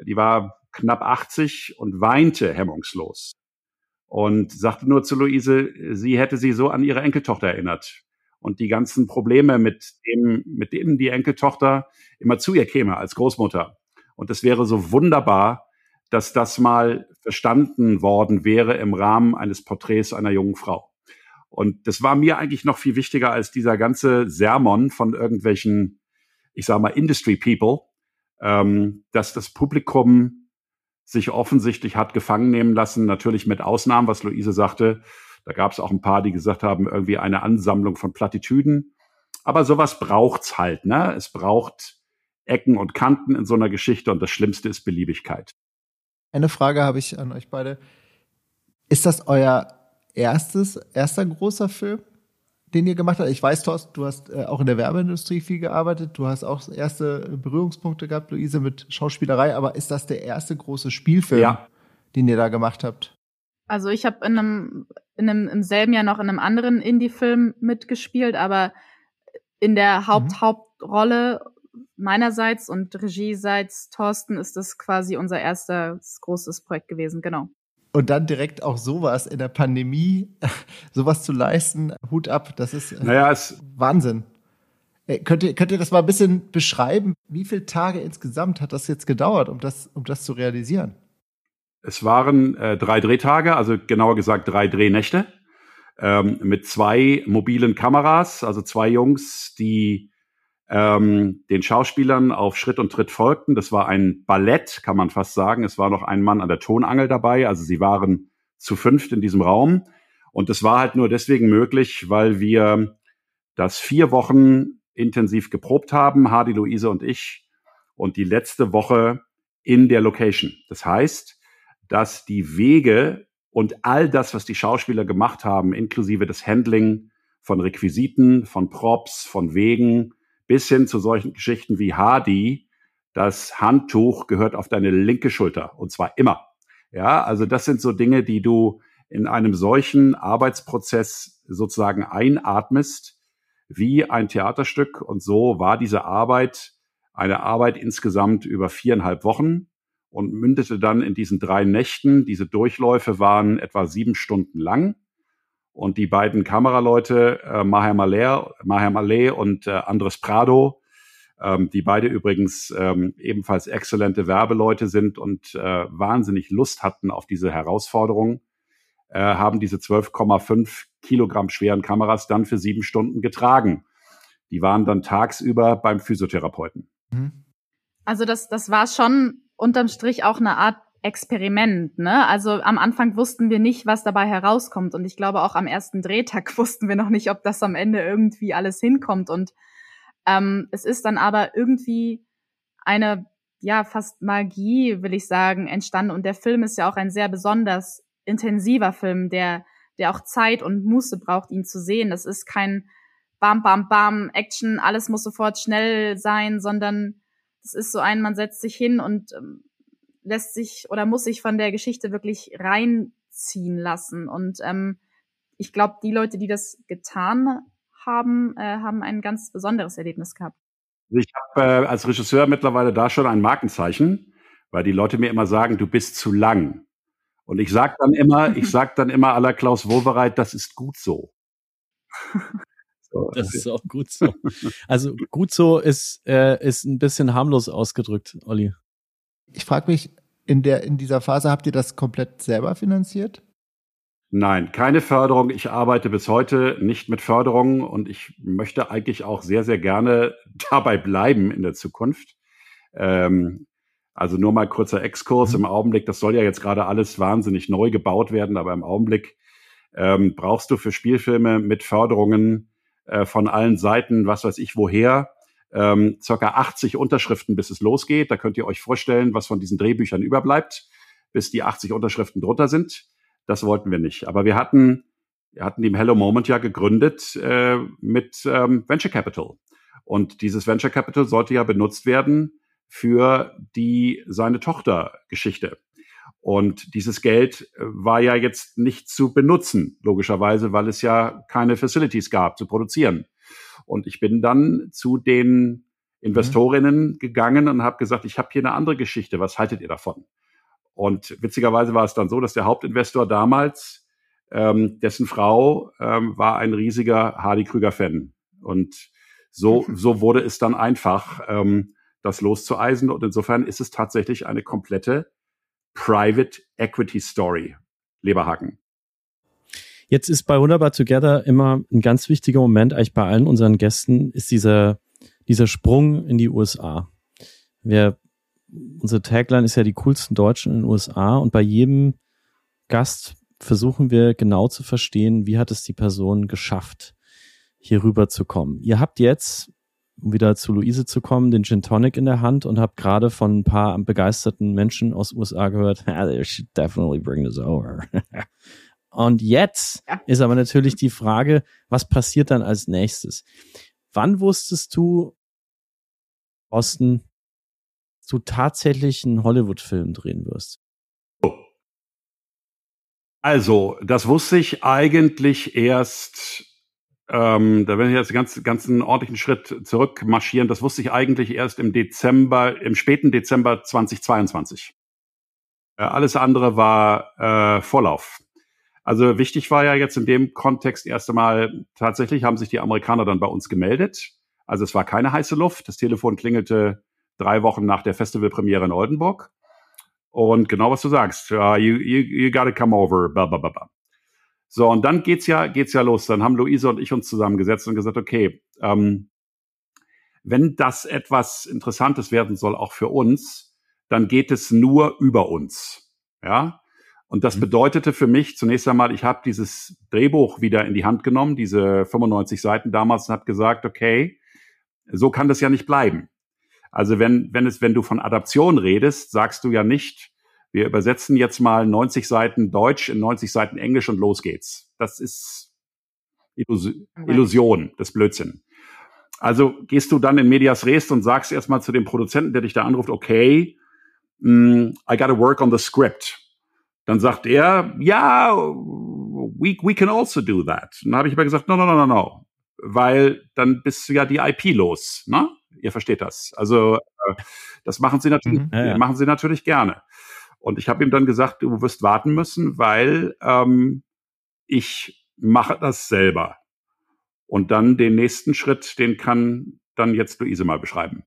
Die war knapp 80 und weinte hemmungslos. Und sagte nur zu Luise, sie hätte sie so an ihre Enkeltochter erinnert und die ganzen Probleme mit dem, mit denen die Enkeltochter immer zu ihr käme als Großmutter. Und es wäre so wunderbar, dass das mal verstanden worden wäre im Rahmen eines Porträts einer jungen Frau. Und das war mir eigentlich noch viel wichtiger als dieser ganze Sermon von irgendwelchen, ich sage mal, Industry People, ähm, dass das Publikum sich offensichtlich hat gefangen nehmen lassen, natürlich mit Ausnahmen, was Luise sagte. Da gab es auch ein paar, die gesagt haben, irgendwie eine Ansammlung von Plattitüden. Aber sowas braucht's halt, ne? Es braucht Ecken und Kanten in so einer Geschichte und das Schlimmste ist Beliebigkeit. Eine Frage habe ich an euch beide. Ist das euer erstes, erster großer Film, den ihr gemacht habt? Ich weiß, Thorsten, du hast äh, auch in der Werbeindustrie viel gearbeitet. Du hast auch erste Berührungspunkte gehabt, Luise, mit Schauspielerei. Aber ist das der erste große Spielfilm, Ja. den ihr da gemacht habt? Also ich habe in einem, in einem im selben Jahr noch in einem anderen Indie-Film mitgespielt, aber in der Haupt Mhm. Hauptrolle meinerseits und regieseits Thorsten ist das quasi unser erstes großes Projekt gewesen, genau. Und dann direkt auch sowas in der Pandemie, <laughs> sowas zu leisten, Hut ab, das ist äh, Naja, es, Wahnsinn. Äh, Könnt ihr, könnt ihr das mal ein bisschen beschreiben? Wie viele Tage insgesamt hat das jetzt gedauert, um das, um das zu realisieren? es waren äh, drei Drehtage, also genauer gesagt drei Drehnächte, ähm, mit zwei mobilen Kameras, also zwei Jungs, die ähm, den Schauspielern auf Schritt und Tritt folgten. Das war ein Ballett, kann man fast sagen. Es war noch ein Mann an der Tonangel dabei. Also sie waren zu fünft in diesem Raum. Und das war halt nur deswegen möglich, weil wir das vier Wochen intensiv geprobt haben, Hardy, Luise und ich. Und die letzte Woche in der Location. Das heißt, dass die Wege und all das, was die Schauspieler gemacht haben, inklusive das Handling von Requisiten, von Props, von Wegen, bis hin zu solchen Geschichten wie Hardy, das Handtuch gehört auf deine linke Schulter und zwar immer. Ja, also das sind so Dinge, die du in einem solchen Arbeitsprozess sozusagen einatmest wie ein Theaterstück und so war diese Arbeit eine Arbeit insgesamt über viereinhalb Wochen und mündete dann in diesen drei Nächten. Diese Durchläufe waren etwa sieben Stunden lang. Und die beiden Kameraleute, äh, Maher Maleh und äh, Andres Prado, ähm, die beide übrigens ähm, ebenfalls exzellente Werbeleute sind und äh, wahnsinnig Lust hatten auf diese Herausforderung, äh, haben diese 12,5 Kilogramm schweren Kameras dann für sieben Stunden getragen. Die waren dann tagsüber beim Physiotherapeuten. Mhm. Also das, das war schon unterm Strich auch eine Art Experiment, ne? Also am Anfang wussten wir nicht, was dabei herauskommt. Und ich glaube, auch am ersten Drehtag <laughs> wussten wir noch nicht, ob das am Ende irgendwie alles hinkommt. Und ähm, es ist dann aber irgendwie eine, ja, fast Magie, will ich sagen, entstanden. Und der Film ist ja auch ein sehr besonders intensiver Film, der, der auch Zeit und Muße braucht, ihn zu sehen. Das ist kein Bam, Bam, Bam, Action, alles muss sofort schnell sein, sondern es ist so ein, man setzt sich hin und ähm, lässt sich oder muss sich von der Geschichte wirklich reinziehen lassen. Und ähm, ich glaube, die Leute, die das getan haben, äh, haben ein ganz besonderes Erlebnis gehabt. Ich habe äh, als Regisseur mittlerweile da schon ein Markenzeichen, weil die Leute mir immer sagen, du bist zu lang. Und ich sag dann immer, <laughs> ich sag dann immer aller Klaus Wohlbereit, das ist gut so. <laughs> so. Das ist auch gut so. Also gut so ist, äh, ist ein bisschen harmlos ausgedrückt, Olli. Ich frage mich, in der, in dieser Phase habt ihr das komplett selber finanziert? Nein, keine Förderung. Ich arbeite bis heute nicht mit Förderung und ich möchte eigentlich auch sehr, sehr gerne <laughs> dabei bleiben in der Zukunft. Ähm, also nur mal kurzer Exkurs. Mhm. Im Augenblick, das soll ja jetzt gerade alles wahnsinnig neu gebaut werden, aber im Augenblick ähm, brauchst du für Spielfilme mit Förderungen äh, von allen Seiten, was weiß ich woher, ähm, circa 80 Unterschriften, bis es losgeht. Da könnt ihr euch vorstellen, was von diesen Drehbüchern überbleibt, bis die 80 Unterschriften drunter sind. Das wollten wir nicht. Aber wir hatten, wir hatten die Hello Moment ja gegründet äh, mit ähm, Venture Capital. Und dieses Venture Capital sollte ja benutzt werden für die seine Tochter Geschichte. Und dieses Geld äh, war ja jetzt nicht zu benutzen, logischerweise, weil es ja keine Facilities gab zu produzieren. Und ich bin dann zu den Investorinnen mhm. gegangen und habe gesagt, ich habe hier eine andere Geschichte, was haltet ihr davon? Und witzigerweise war es dann so, dass der Hauptinvestor damals, ähm, dessen Frau ähm, war ein riesiger Hardy Krüger-Fan. Und so, so wurde es dann einfach, ähm, das loszueisen. Und insofern ist es tatsächlich eine komplette Private Equity Story. Leberhaken. Jetzt ist bei Wunderbar Together immer ein ganz wichtiger Moment, eigentlich bei allen unseren Gästen, ist dieser, dieser Sprung in die USA. Wir, unsere Tagline ist ja die coolsten Deutschen in den USA und bei jedem Gast versuchen wir genau zu verstehen, wie hat es die Person geschafft, hier rüber zu kommen. Ihr habt jetzt, um wieder zu Luise zu kommen, den Gin Tonic in der Hand und habt gerade von ein paar begeisterten Menschen aus USA gehört, <laughs> they should definitely bring this over. <laughs> Und jetzt ja. ist aber natürlich die Frage, was passiert dann als nächstes? Wann wusstest du, Osten, du tatsächlich einen Hollywood-Film drehen wirst? Also, das wusste ich eigentlich erst, ähm, da werden wir jetzt ganz, ganz einen ordentlichen Schritt zurückmarschieren. Das wusste ich eigentlich erst im Dezember, im späten Dezember 2022. Äh, alles andere war äh, Vorlauf. Also wichtig war ja jetzt in dem Kontext erst einmal, tatsächlich haben sich die Amerikaner dann bei uns gemeldet. Also es war keine heiße Luft. Das Telefon klingelte drei Wochen nach der Festivalpremiere in Oldenburg. Und genau was du sagst, uh, you, you, you gotta come over, blah, blah, blah, blah. So, und dann geht's ja, geht's ja los. Dann haben Luise und ich uns zusammengesetzt und gesagt, okay, ähm, wenn das etwas Interessantes werden soll, auch für uns, dann geht es nur über uns. Ja, und das mhm. bedeutete für mich zunächst einmal, ich habe dieses Drehbuch wieder in die Hand genommen, diese 95 Seiten damals, und habe gesagt, okay, so kann das ja nicht bleiben. Also wenn, wenn es, wenn du von Adaption redest, sagst du ja nicht, wir übersetzen jetzt mal 90 Seiten Deutsch in 90 Seiten Englisch und los geht's. Das ist Illusion, Illusion das Blödsinn. Also gehst du dann in Medias Res und sagst erstmal zu dem Produzenten, der dich da anruft, okay, mm, I gotta work on the script. Dann sagt er, ja, we, we can also do that. Und dann habe ich aber gesagt, no, no, no, no, no. Weil dann bist du ja die IP los, ne? Ihr versteht das. Also äh, das machen sie natürlich, mhm, ja, ja. machen sie natürlich gerne. Und ich habe ihm dann gesagt, du wirst warten müssen, weil ähm, ich mache das selber. Und dann den nächsten Schritt, den kann dann jetzt Luise mal beschreiben.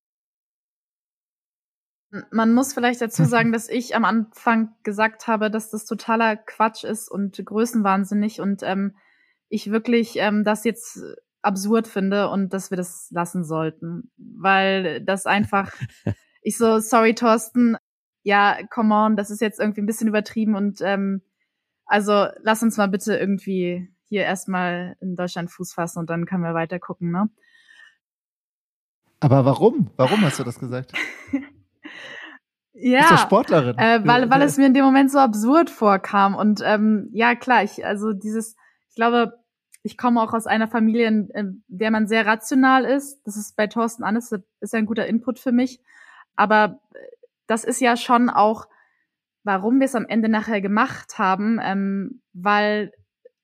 Man muss vielleicht dazu sagen, dass ich am Anfang gesagt habe, dass das totaler Quatsch ist und größenwahnsinnig und ähm, ich wirklich ähm, das jetzt absurd finde und dass wir das lassen sollten, weil das einfach, <laughs> ich so, sorry Thorsten, ja, come on, das ist jetzt irgendwie ein bisschen übertrieben und ähm, also lass uns mal bitte irgendwie hier erstmal in Deutschland Fuß fassen und dann können wir weiter gucken, ne? Aber warum? Warum hast du das gesagt? <laughs> ja, doch Sportlerin. Äh, weil, weil es mir in dem Moment so absurd vorkam und ähm, ja klar, ich also dieses, ich glaube, ich komme auch aus einer Familie, in der man sehr rational ist. Das ist bei Thorsten Annes, ist ein guter Input für mich. Aber das ist ja schon auch, warum wir es am Ende nachher gemacht haben, ähm, weil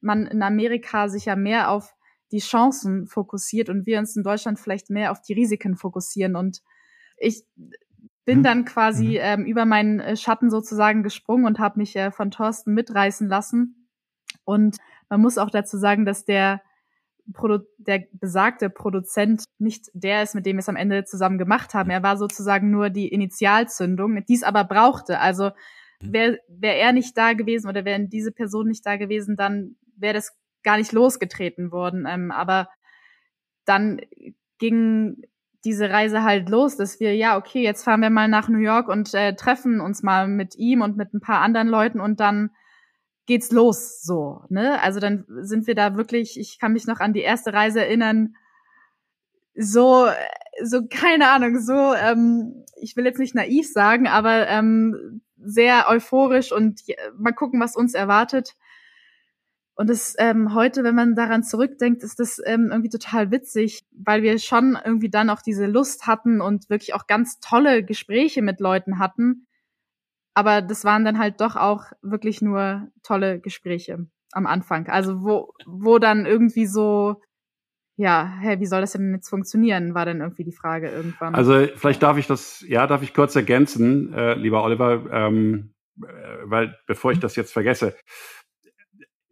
man in Amerika sich ja mehr auf die Chancen fokussiert und wir uns in Deutschland vielleicht mehr auf die Risiken fokussieren. Und ich bin mhm. dann quasi mhm. ähm, über meinen äh, Schatten sozusagen gesprungen und habe mich äh, von Thorsten mitreißen lassen. Und man muss auch dazu sagen, dass der, Produ der besagte Produzent nicht der ist, mit dem wir es am Ende zusammen gemacht haben. Er war sozusagen nur die Initialzündung, die es aber brauchte. Also mhm. wäre wär er nicht da gewesen oder wäre diese Person nicht da gewesen, dann wäre das gar nicht losgetreten worden. Ähm, aber dann ging diese Reise halt los, dass wir, ja, okay, jetzt fahren wir mal nach New York und äh, treffen uns mal mit ihm und mit ein paar anderen Leuten und dann geht's los so, ne? Also dann sind wir da wirklich, ich kann mich noch an die erste Reise erinnern, so, so, keine Ahnung, so, ähm, ich will jetzt nicht naiv sagen, aber ähm, sehr euphorisch und mal gucken, was uns erwartet. Und das ähm, heute, wenn man daran zurückdenkt, ist das ähm, irgendwie total witzig, weil wir schon irgendwie dann auch diese Lust hatten und wirklich auch ganz tolle Gespräche mit Leuten hatten, aber das waren dann halt doch auch wirklich nur tolle Gespräche am Anfang. Also wo, wo dann irgendwie so, ja, hä, wie soll das denn jetzt funktionieren, war dann irgendwie die Frage irgendwann. Also vielleicht darf ich das, ja, darf ich kurz ergänzen, äh, lieber Oliver, ähm, äh, weil bevor ich das jetzt vergesse,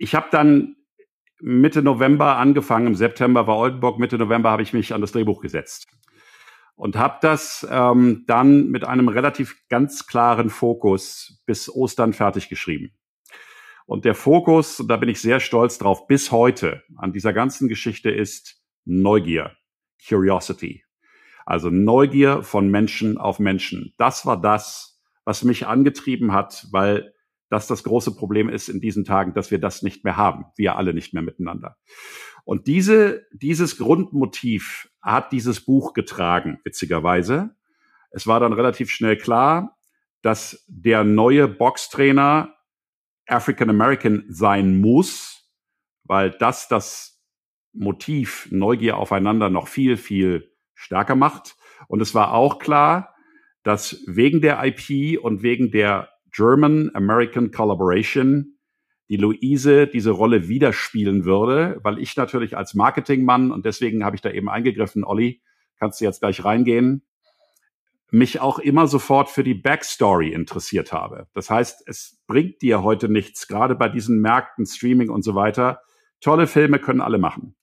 ich habe dann Mitte November angefangen, im September war Oldenburg, Mitte November habe ich mich an das Drehbuch gesetzt und habe das ähm, dann mit einem relativ ganz klaren Fokus bis Ostern fertig geschrieben. Und der Fokus, und da bin ich sehr stolz drauf, bis heute an dieser ganzen Geschichte ist Neugier, Curiosity. Also Neugier von Menschen auf Menschen. Das war das, was mich angetrieben hat, weil das das große Problem ist in diesen Tagen, dass wir das nicht mehr haben. Wir alle nicht mehr miteinander. Und diese, dieses Grundmotiv hat dieses Buch getragen, witzigerweise. Es war dann relativ schnell klar, dass der neue Boxtrainer African American sein muss, weil das das Motiv Neugier aufeinander noch viel, viel stärker macht. Und es war auch klar, dass wegen der IP und wegen der German American Collaboration die Luise diese Rolle wieder spielen würde, weil ich natürlich als Marketingmann, und deswegen habe ich da eben eingegriffen, Olli, kannst du jetzt gleich reingehen, mich auch immer sofort für die Backstory interessiert habe. Das heißt, es bringt dir heute nichts, gerade bei diesen Märkten, Streaming und so weiter. Tolle Filme können alle machen.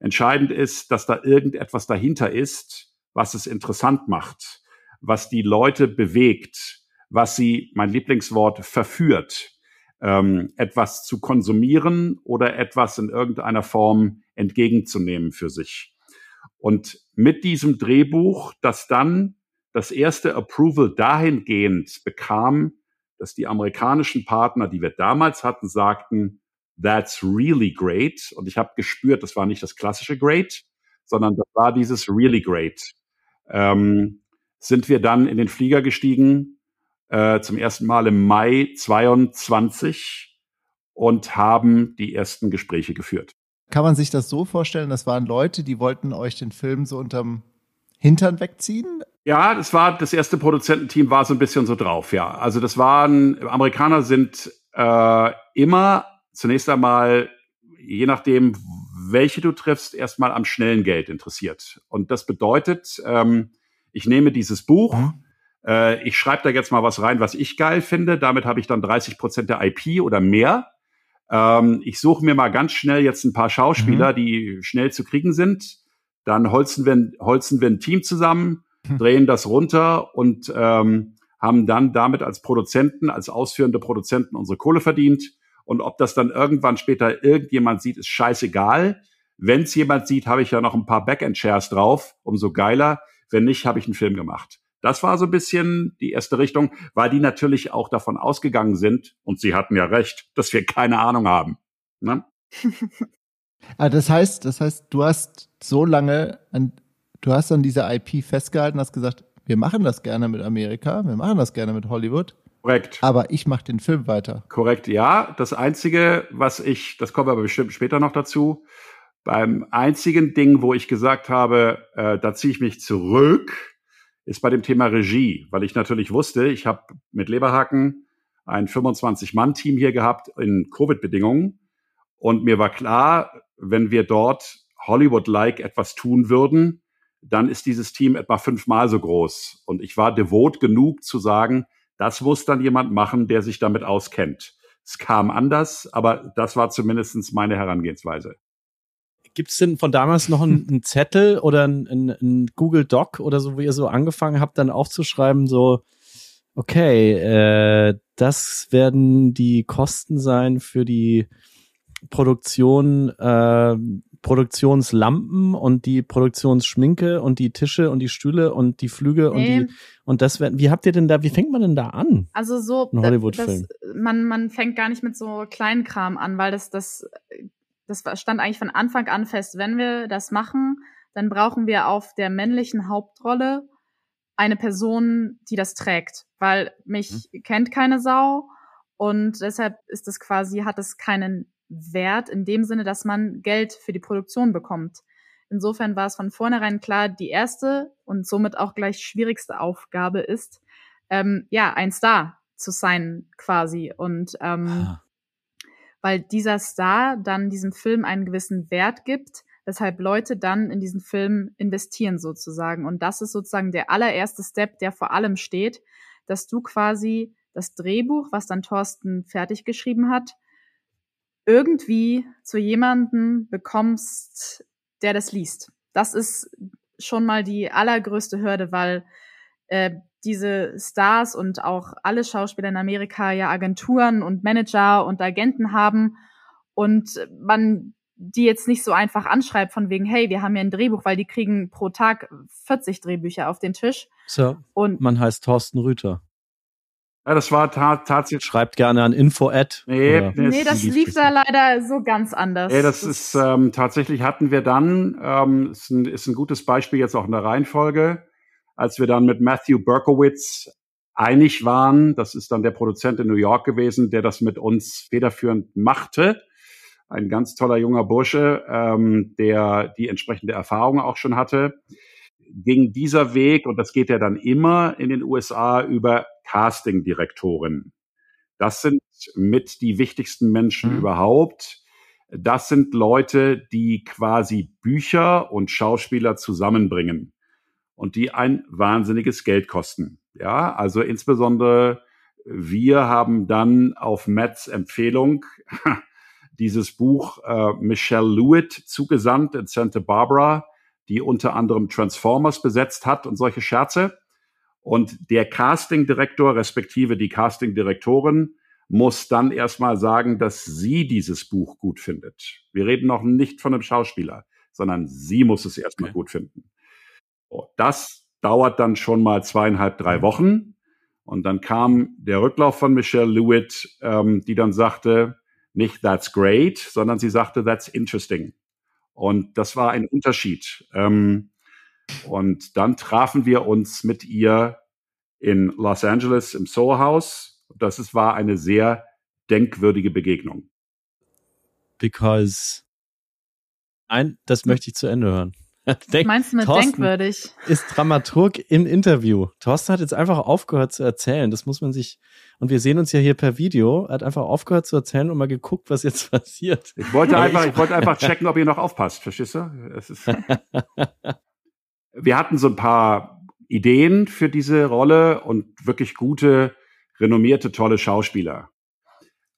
Entscheidend ist, dass da irgendetwas dahinter ist, was es interessant macht, was die Leute bewegt, was sie, mein Lieblingswort, verführt ähm, etwas zu konsumieren oder etwas in irgendeiner Form entgegenzunehmen für sich. Und mit diesem Drehbuch, das dann das erste Approval dahingehend bekam, dass die amerikanischen Partner, die wir damals hatten, sagten, that's really great. Und ich habe gespürt, das war nicht das klassische great, sondern das war dieses really great. Ähm, sind wir dann in den Flieger gestiegen äh, zum ersten Mal im Mai 22 und haben die ersten Gespräche geführt. Kann man sich das so vorstellen, das waren Leute, die wollten euch den Film so unterm Hintern wegziehen? Ja, das war das erste Produzententeam war so ein bisschen so drauf, ja. Also das waren Amerikaner sind äh, immer zunächst einmal, je nachdem, welche du triffst, erstmal am schnellen Geld interessiert. Und das bedeutet, ähm, ich nehme dieses Buch, mhm äh, ich schreibe da jetzt mal was rein, was ich geil finde. Damit habe ich dann 30 Prozent der IP oder mehr. Ähm, ich suche mir mal ganz schnell jetzt ein paar Schauspieler, mhm. die schnell zu kriegen sind. Dann holzen wir, holzen wir ein Team zusammen. drehen das runter und ähm, haben dann damit als Produzenten, als ausführende Produzenten unsere Kohle verdient. Und ob das dann irgendwann später irgendjemand sieht, ist scheißegal. Wenn es jemand sieht, habe ich ja noch ein paar Backend-Shares drauf, umso geiler. Wenn nicht, habe ich einen Film gemacht. Das war so ein bisschen die erste Richtung, weil die natürlich auch davon ausgegangen sind, und sie hatten ja recht, dass wir keine Ahnung haben. Ne? <laughs> ah, das heißt, das heißt, du hast so lange an, du hast an dieser IP festgehalten, hast gesagt, wir machen das gerne mit Amerika, wir machen das gerne mit Hollywood. Korrekt. Aber ich mache den Film weiter. Korrekt, ja. Das Einzige, was ich, das kommen wir aber bestimmt später noch dazu, beim einzigen Ding, wo ich gesagt habe, äh, da ziehe ich mich zurück, ist bei dem Thema Regie, weil ich natürlich wusste, ich habe mit Leberhaken ein 25-Mann-Team hier gehabt in Covid-Bedingungen und mir war klar, wenn wir dort Hollywood-like etwas tun würden, dann ist dieses Team etwa fünfmal so groß. Und ich war devot genug zu sagen, das muss dann jemand machen, der sich damit auskennt. Es kam anders, aber das war zumindest meine Herangehensweise. Gibt es denn von damals noch einen, einen Zettel oder einen, einen, Google Doc oder so, wo ihr so angefangen habt, dann aufzuschreiben, so, okay, äh, das werden die Kosten sein für die Produktion, äh, Produktionslampen und die Produktionsschminke und die Tische und die Stühle und die Flüge nee. und die und das werden. Wie habt ihr denn da? Wie fängt man denn da an? Also so ein Hollywood-Film. Man man fängt gar nicht mit so Kleinkram an, weil das das das stand eigentlich von Anfang an fest, wenn wir das machen, dann brauchen wir auf der männlichen Hauptrolle eine Person, die das trägt, weil mich mhm. kennt keine Sau und deshalb ist es quasi, hat es keinen Wert in dem Sinne, dass man Geld für die Produktion bekommt. Insofern war es von vornherein klar, die erste und somit auch gleich schwierigste Aufgabe ist, ähm, ja, ein Star zu sein quasi und ähm, ah weil dieser Star dann diesem Film einen gewissen Wert gibt, weshalb Leute dann in diesen Film investieren sozusagen. Und das ist sozusagen der allererste Step, der vor allem steht, dass du quasi das Drehbuch, was dann Thorsten fertig geschrieben hat, irgendwie zu jemanden bekommst, der das liest. Das ist schon mal die allergrößte Hürde, weil äh, diese Stars und auch alle Schauspieler in Amerika ja Agenturen und Manager und Agenten haben und man die jetzt nicht so einfach anschreibt von wegen, hey, wir haben ja ein Drehbuch, weil die kriegen pro Tag 40 Drehbücher auf den Tisch. So, und man heißt Thorsten Rüther. Ja, das war ta tatsächlich. Schreibt gerne an info at. Nee, nee das lief da leider so ganz anders. Nee, das, das ist ähm, tatsächlich hatten wir dann, ähm, ist, ein, ist ein gutes Beispiel jetzt auch in der Reihenfolge als wir dann mit Matthew Berkowitz einig waren, das ist dann der Produzent in New York gewesen, der das mit uns federführend machte. Ein ganz toller junger Bursche, ähm, der die entsprechende Erfahrung auch schon hatte. Ging dieser Weg, und das geht ja dann immer in den USA über Casting-Direktoren. Das sind mit die wichtigsten Menschen mhm. überhaupt. Das sind Leute, die quasi Bücher und Schauspieler zusammenbringen und die ein wahnsinniges Geld kosten. Ja, also insbesondere wir haben dann auf Matts Empfehlung <laughs> dieses Buch äh, Michelle Lewitt zugesandt in Santa Barbara, die unter anderem Transformers besetzt hat und solche Scherze. Und der Casting-Direktor respektive die Casting-Direktorin muss dann erstmal sagen, dass sie dieses Buch gut findet. Wir reden noch nicht von einem Schauspieler, sondern sie muss es erstmal okay. gut finden. Das dauert dann schon mal zweieinhalb, drei mhm. Wochen. Und dann kam der Rücklauf von Michelle Lewitt, ähm, die dann sagte, nicht that's great, sondern sie sagte that's interesting. Und das war ein Unterschied. Ähm, und dann trafen wir uns mit ihr in Los Angeles im Soho House. Das ist, war eine sehr denkwürdige Begegnung. Because, ein, das möchte ich zu Ende hören. <laughs> Denk, Meinst du mit Thorsten denkwürdig? Ist Dramaturg im Interview. Thorsten hat jetzt einfach aufgehört zu erzählen. Das muss man sich. Und wir sehen uns ja hier per Video. Er hat einfach aufgehört zu erzählen und mal geguckt, was jetzt <laughs> passiert. Ich wollte einfach, ich wollte einfach checken, ob ihr noch aufpasst. Verstehst du? <laughs> wir hatten so ein paar Ideen für diese Rolle und wirklich gute, renommierte, tolle Schauspieler.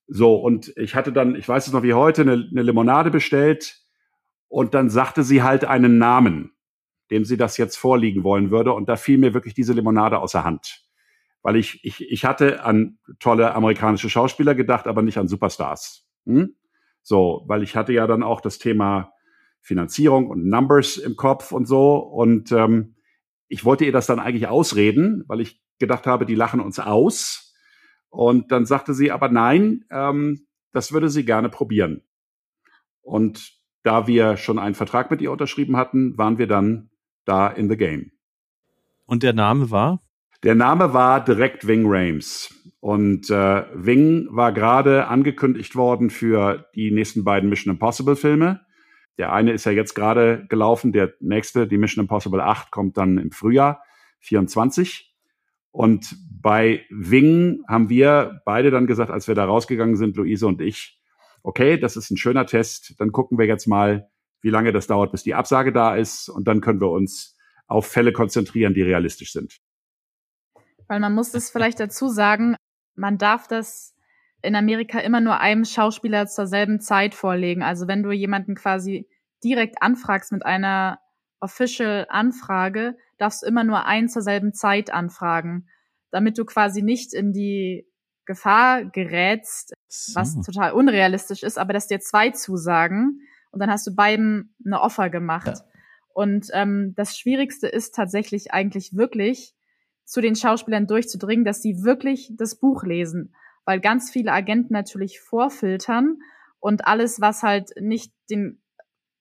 So, und ich hatte dann, ich weiß es noch wie heute, eine, eine Limonade bestellt und dann sagte sie halt einen Namen. dem sie das jetzt vorliegen wollen würde. Und da fiel mir wirklich diese Limonade aus der Hand. Weil ich, ich, ich hatte an tolle amerikanische Schauspieler gedacht, aber nicht an Superstars. Hm? So, weil ich hatte ja dann auch das Thema Finanzierung und Numbers im Kopf und so. Und ähm, ich wollte ihr das dann eigentlich ausreden, weil ich gedacht habe, die lachen uns aus. Und dann sagte sie aber nein, ähm, das würde sie gerne probieren. Und da wir schon einen Vertrag mit ihr unterschrieben hatten, waren wir dann da in the game. Und der Name war? Der Name war direkt Wing Rames. Und äh, Wing war gerade angekündigt worden für die nächsten beiden Mission Impossible Filme. Der eine ist ja jetzt gerade gelaufen, der nächste, die Mission Impossible 8, kommt dann im Frühjahr 24. Und bei Wing haben wir beide dann gesagt, als wir da rausgegangen sind, Luise und ich, okay, das ist ein schöner Test, dann gucken wir jetzt mal, wie lange das dauert, bis die Absage da ist und dann können wir uns auf Fälle konzentrieren, die realistisch sind. Weil man muss das vielleicht dazu sagen, man darf das in Amerika immer nur einem Schauspieler zur selben Zeit vorlegen. Also wenn du jemanden quasi direkt anfragst mit einer Official Anfrage, darfst du immer nur einen zur selben Zeit anfragen, damit du quasi nicht in die Gefahr gerätst, so. was total unrealistisch ist, aber dass dir zwei zusagen und dann hast du beiden eine Offer gemacht. Ja. Und ähm, das Schwierigste ist tatsächlich eigentlich wirklich, zu den Schauspielern durchzudringen, dass sie wirklich das Buch lesen, weil ganz viele Agenten natürlich vorfiltern und alles, was halt nicht den,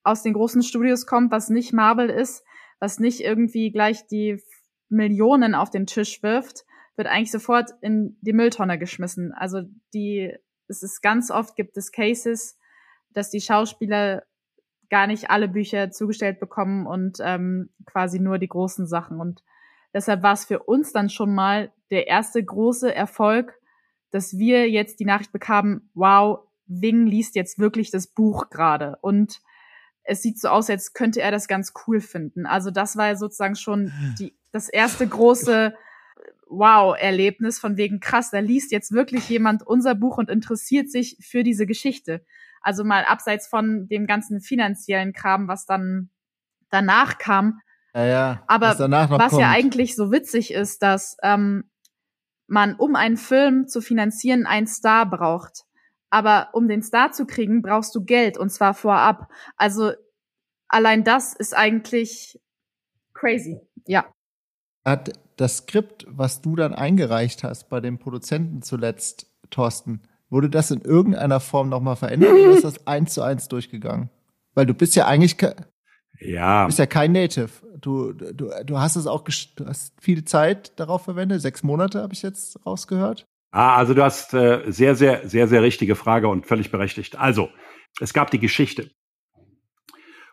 aus den großen Studios kommt, was nicht Marvel ist, was nicht irgendwie gleich die Millionen auf den Tisch wirft, wird eigentlich sofort in die Mülltonne geschmissen. Also die, es ist ganz oft gibt es Cases, dass die Schauspieler gar nicht alle Bücher zugestellt bekommen und ähm, quasi nur die großen Sachen. Und deshalb war es für uns dann schon mal der erste große Erfolg, dass wir jetzt die Nachricht bekamen, wow, Wing liest jetzt wirklich das Buch gerade. Und es sieht so aus, als könnte er das ganz cool finden. Also das war sozusagen schon die, das erste große Wow-Erlebnis von wegen krass, da liest jetzt wirklich jemand unser Buch und interessiert sich für diese Geschichte. Also mal abseits von dem ganzen finanziellen Kram, was dann danach kam. Ja, ja, Aber was, was ja eigentlich so witzig ist, dass ähm, man, um einen Film zu finanzieren, einen Star braucht. Aber um den Star zu kriegen, brauchst du Geld und zwar vorab. Also allein das ist eigentlich crazy. Ja. Hat das Skript, was du dann eingereicht hast bei den Produzenten zuletzt, Thorsten, wurde das in irgendeiner Form nochmal verändert oder ist das <laughs> eins zu eins durchgegangen? Weil du bist ja eigentlich ja. bist ja kein Native. Du, du, du hast es auch, du hast viel Zeit darauf verwendet. Sechs Monate habe ich jetzt rausgehört. Ah, also du hast äh, sehr, sehr, sehr, sehr richtige Frage und völlig berechtigt. Also, es gab die Geschichte.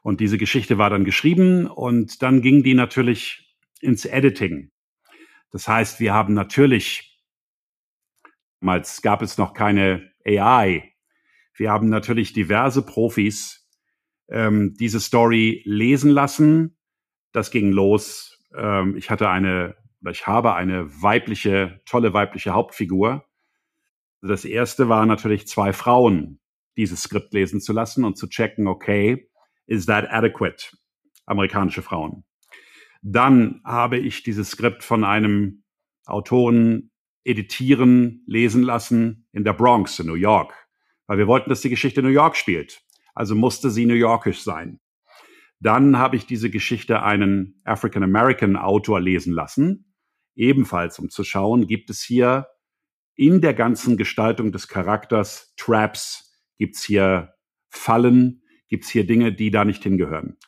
Und diese Geschichte war dann geschrieben und dann ging die natürlich ins Editing. Das heißt, wir haben natürlich, damals gab es noch keine AI, wir haben natürlich diverse Profis ähm, diese Story lesen lassen. Das ging los. Ähm, ich hatte eine, ich habe eine weibliche, tolle weibliche Hauptfigur. Das erste war natürlich zwei Frauen, dieses Skript lesen zu lassen und zu checken, okay, is that adequate? Amerikanische Frauen. Dann habe ich dieses Skript von einem Autoren editieren, lesen lassen in der Bronx in New York, weil wir wollten, dass die Geschichte New York spielt. Also musste sie New Yorkisch sein. Dann habe ich diese Geschichte einen African American Autor lesen lassen, ebenfalls um zu schauen, gibt es hier in der ganzen Gestaltung des Charakters Traps, gibt's hier Fallen, gibt's hier Dinge, die da nicht hingehören.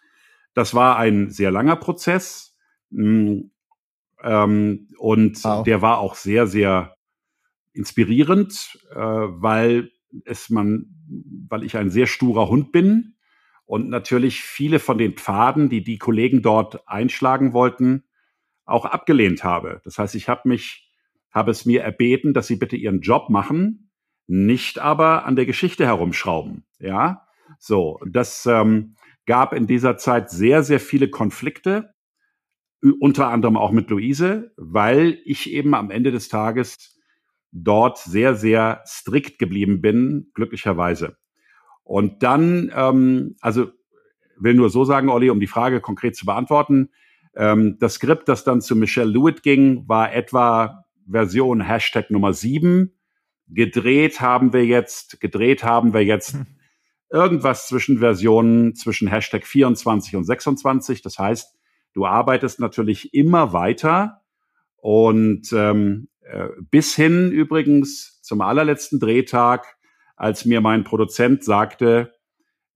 Das war ein sehr langer Prozess. Hm, ähm, und wow. der war auch sehr, sehr inspirierend, äh, weil es man, weil ich ein sehr sturer Hund bin und natürlich viele von den Pfaden, die die Kollegen dort einschlagen wollten, auch abgelehnt habe. Das heißt, ich habe mich, habe es mir erbeten, dass sie bitte ihren Job machen, nicht aber an der Geschichte herumschrauben. Ja, so das ähm, gab in dieser Zeit sehr, sehr viele Konflikte, unter anderem auch mit Luise, weil ich eben am Ende des Tages dort sehr, sehr strikt geblieben bin, glücklicherweise. Und dann, ähm, also will nur so sagen, Olli, um die Frage konkret zu beantworten. Ähm, das Skript, das dann zu Michelle Lewitt ging, war etwa Version Hashtag Nummer sieben. Gedreht haben wir jetzt, gedreht haben wir jetzt hm. irgendwas zwischen Versionen zwischen Hashtag 24 und 26. Das heißt, du arbeitest natürlich immer weiter und ähm, äh, bis hin übrigens zum allerletzten Drehtag, als mir mein Produzent sagte,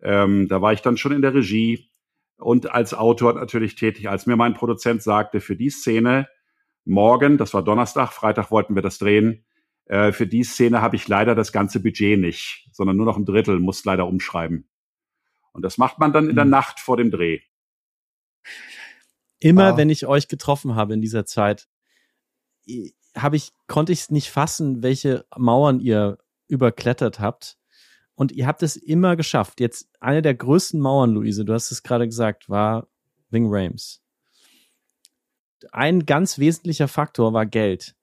ähm, da war ich dann schon in der Regie und als Autor natürlich tätig, als mir mein Produzent sagte, für die Szene morgen, das war Donnerstag, Freitag wollten wir das drehen, äh, für die Szene habe ich leider das ganze Budget nicht, sondern nur noch ein Drittel, muss leider umschreiben. Und das macht man dann in der mhm. Nacht vor dem Dreh. Immer wow. wenn ich euch getroffen habe in dieser Zeit, habe ich, konnte ich es nicht fassen, welche Mauern ihr überklettert habt. Und ihr habt es immer geschafft. Jetzt eine der größten Mauern, Luise, du hast es gerade gesagt, war Wing Rames. Ein ganz wesentlicher Faktor war Geld.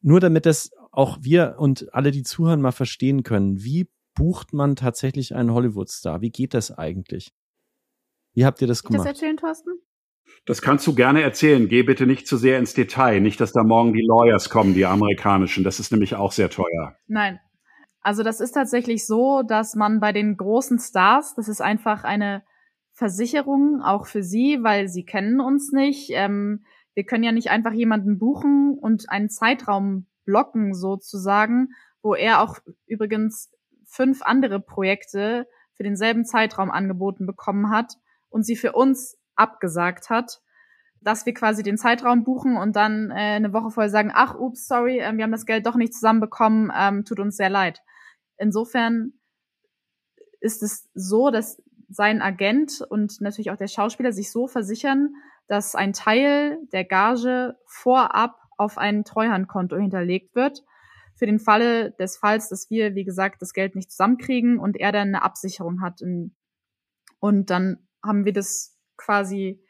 Nur damit das auch wir und alle, die zuhören, mal verstehen können, wie bucht man tatsächlich einen Hollywood-Star? Wie geht das eigentlich? Wie habt ihr das gemacht? das erzählen, Thorsten? Das kannst du gerne erzählen. Geh bitte nicht zu sehr ins Detail. Nicht, dass da morgen die Lawyers kommen, die amerikanischen. Das ist nämlich auch sehr teuer. Nein, also das ist tatsächlich so, dass man bei den großen Stars, das ist einfach eine Versicherung auch für sie, weil sie kennen uns nicht. Ähm, wir können ja nicht einfach jemanden buchen und einen Zeitraum blocken sozusagen, wo er auch übrigens fünf andere Projekte für denselben Zeitraum angeboten bekommen hat und sie für uns abgesagt hat, dass wir quasi den Zeitraum buchen und dann äh, eine Woche vorher sagen, ach, ups, sorry, äh, wir haben das Geld doch nicht zusammenbekommen, ähm, tut uns sehr leid. Insofern ist es so, dass sein Agent und natürlich auch der Schauspieler sich so versichern, dass ein Teil der Gage vorab auf ein Treuhandkonto hinterlegt wird. Für den Falle des Falls, dass wir, wie gesagt, das Geld nicht zusammenkriegen und er dann eine Absicherung hat. Und dann haben wir das quasi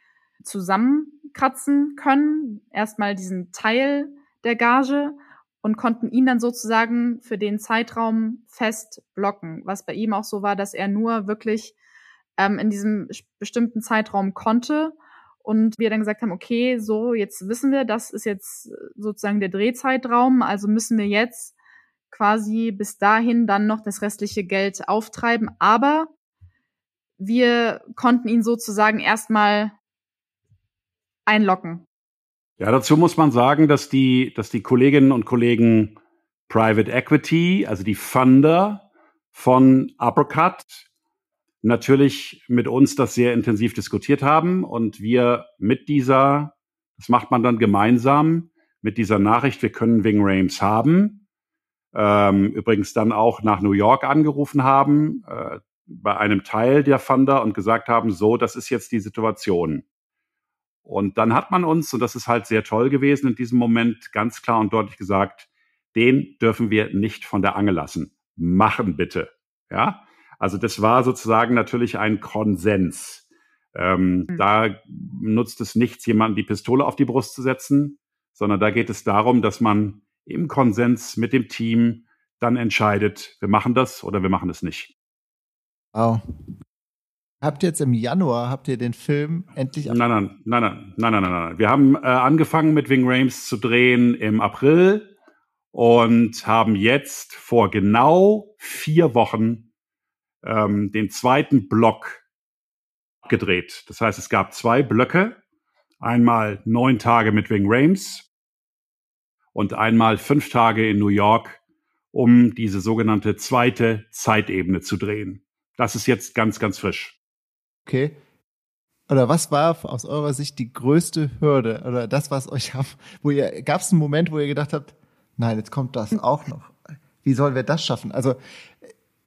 zusammenkratzen können. Erstmal diesen Teil der Gage und konnten ihn dann sozusagen für den Zeitraum fest blocken. Was bei ihm auch so war, dass er nur wirklich ähm, in diesem bestimmten Zeitraum konnte. Und wir dann gesagt haben, okay, so, jetzt wissen wir, das ist jetzt sozusagen der Drehzeitraum, also müssen wir jetzt quasi bis dahin dann noch das restliche Geld auftreiben. Aber wir konnten ihn sozusagen erstmal einlocken. Ja, dazu muss man sagen, dass die, dass die Kolleginnen und Kollegen Private Equity, also die Funder von Uppercut, natürlich mit uns das sehr intensiv diskutiert haben und wir mit dieser, das macht man dann gemeinsam, mit dieser Nachricht, wir können Wing Rames haben, ähm, übrigens dann auch nach New York angerufen haben, äh, bei einem Teil der Funder und gesagt haben, so, das ist jetzt die Situation. Und dann hat man uns, und das ist halt sehr toll gewesen in diesem Moment, ganz klar und deutlich gesagt, den dürfen wir nicht von der Angel lassen. Machen bitte. Ja, also das war sozusagen natürlich ein Konsens. Ähm, mhm. Da nutzt es nichts, jemanden die Pistole auf die Brust zu setzen, sondern da geht es darum, dass man im Konsens mit dem Team dann entscheidet, wir machen das oder wir machen es nicht. Wow. Habt ihr jetzt im Januar, habt ihr den Film endlich Nein, nein, nein, nein, nein, nein, nein, nein. Wir haben äh, angefangen mit Wing Rames zu drehen im April und haben jetzt vor genau vier Wochen ähm, den zweiten Block gedreht. Das heißt, es gab zwei Blöcke. Einmal neun Tage mit Wing Rames und einmal fünf Tage in New York, um diese sogenannte zweite Zeitebene zu drehen. Das ist jetzt ganz, ganz frisch. Okay. Oder was war aus eurer Sicht die größte Hürde oder das, was euch <laughs> haben, wo ihr, gab es einen Moment, wo ihr gedacht habt, nein, jetzt kommt das <laughs> auch noch. Wie sollen wir das schaffen? Also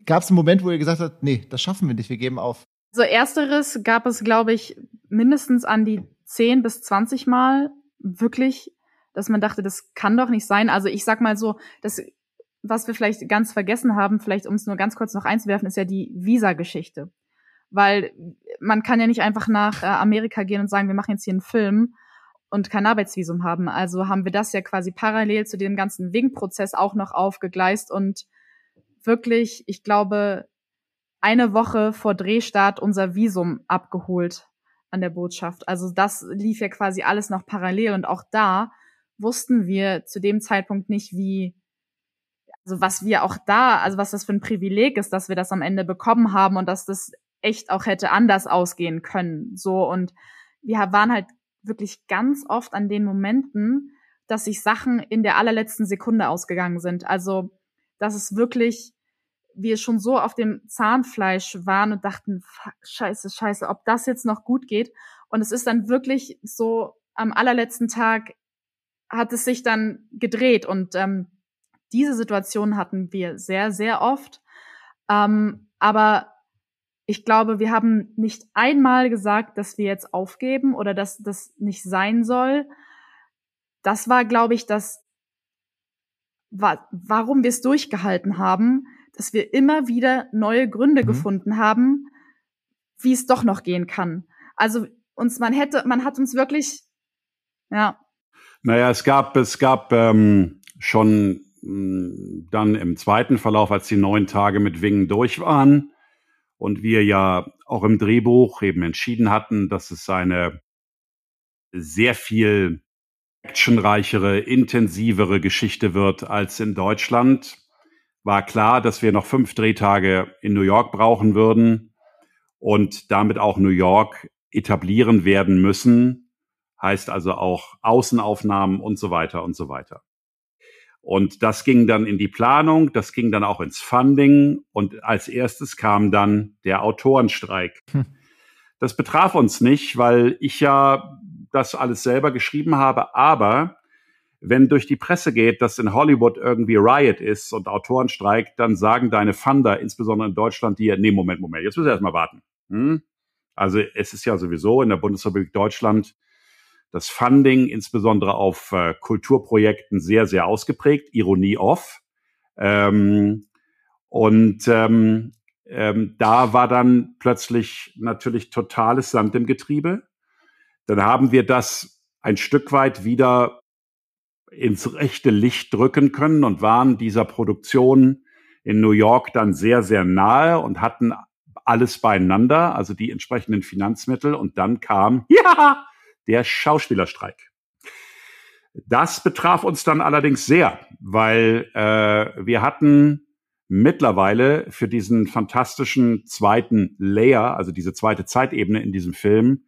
gab es einen Moment, wo ihr gesagt habt, nee, das schaffen wir nicht, wir geben auf. So ersteres gab es, glaube ich, mindestens an die 10 bis 20 Mal wirklich, dass man dachte, das kann doch nicht sein. Also ich sag mal so, das, was wir vielleicht ganz vergessen haben, vielleicht um es nur ganz kurz noch einzuwerfen, ist ja die Visa-Geschichte weil man kann ja nicht einfach nach äh, Amerika gehen und sagen, wir machen jetzt hier einen Film und kein Arbeitsvisum haben. Also haben wir das ja quasi parallel zu dem ganzen Wing-Prozess auch noch aufgegleist und wirklich, ich glaube, eine Woche vor Drehstart unser Visum abgeholt an der Botschaft. Also das lief ja quasi alles noch parallel und auch da wussten wir zu dem Zeitpunkt nicht, wie, also was wir auch da, also was das für ein Privileg ist, dass wir das am Ende bekommen haben und dass das echt auch hätte anders ausgehen können. So und wir waren halt wirklich ganz oft an den Momenten, dass sich Sachen in der allerletzten Sekunde ausgegangen sind. Also, dass es wirklich, wir schon so auf dem Zahnfleisch waren und dachten, scheiße, scheiße, ob das jetzt noch gut geht. Und es ist dann wirklich so am allerletzten Tag hat es sich dann gedreht und ähm, diese Situation hatten wir sehr, sehr oft. Ähm, aber ich glaube, wir haben nicht einmal gesagt, dass wir jetzt aufgeben oder dass das nicht sein soll. Das war, glaube ich, das, warum wir es durchgehalten haben, dass wir immer wieder neue Gründe mhm. gefunden haben, wie es doch noch gehen kann. Also uns, man hätte, man hat uns wirklich, ja. Naja, es gab, es gab ähm, schon dann im zweiten Verlauf, als die neun Tage mit Wingen durch waren, und wir ja auch im Drehbuch eben entschieden hatten, dass es eine sehr viel actionreichere, intensivere Geschichte wird als in Deutschland, war klar, dass wir noch fünf Drehtage in New York brauchen würden und damit auch New York etablieren werden müssen. Heißt also auch Außenaufnahmen und so weiter und so weiter. Und das ging dann in die Planung, das ging dann auch ins Funding und als erstes kam dann der Autorenstreik. Hm. Das betraf uns nicht, weil ich ja das alles selber geschrieben habe, aber wenn durch die Presse geht, dass in Hollywood irgendwie Riot ist und Autorenstreik, dann sagen deine Funder, insbesondere in Deutschland, dir, nee, Moment, Moment, jetzt müssen wir erstmal warten. Hm? Also es ist ja sowieso in der Bundesrepublik Deutschland das Funding, insbesondere auf äh, Kulturprojekten, sehr, sehr ausgeprägt. Ironie off. Ähm, und ähm, ähm, da war dann plötzlich natürlich totales Sand im Getriebe. Dann haben wir das ein Stück weit wieder ins rechte Licht drücken können und waren dieser Produktion in New York dann sehr, sehr nahe und hatten alles beieinander, also die entsprechenden Finanzmittel. Und dann kam, <laughs> ja, der Schauspielerstreik. Das betraf uns dann allerdings sehr, weil äh, wir hatten mittlerweile für diesen fantastischen zweiten Layer, also diese zweite Zeitebene in diesem Film,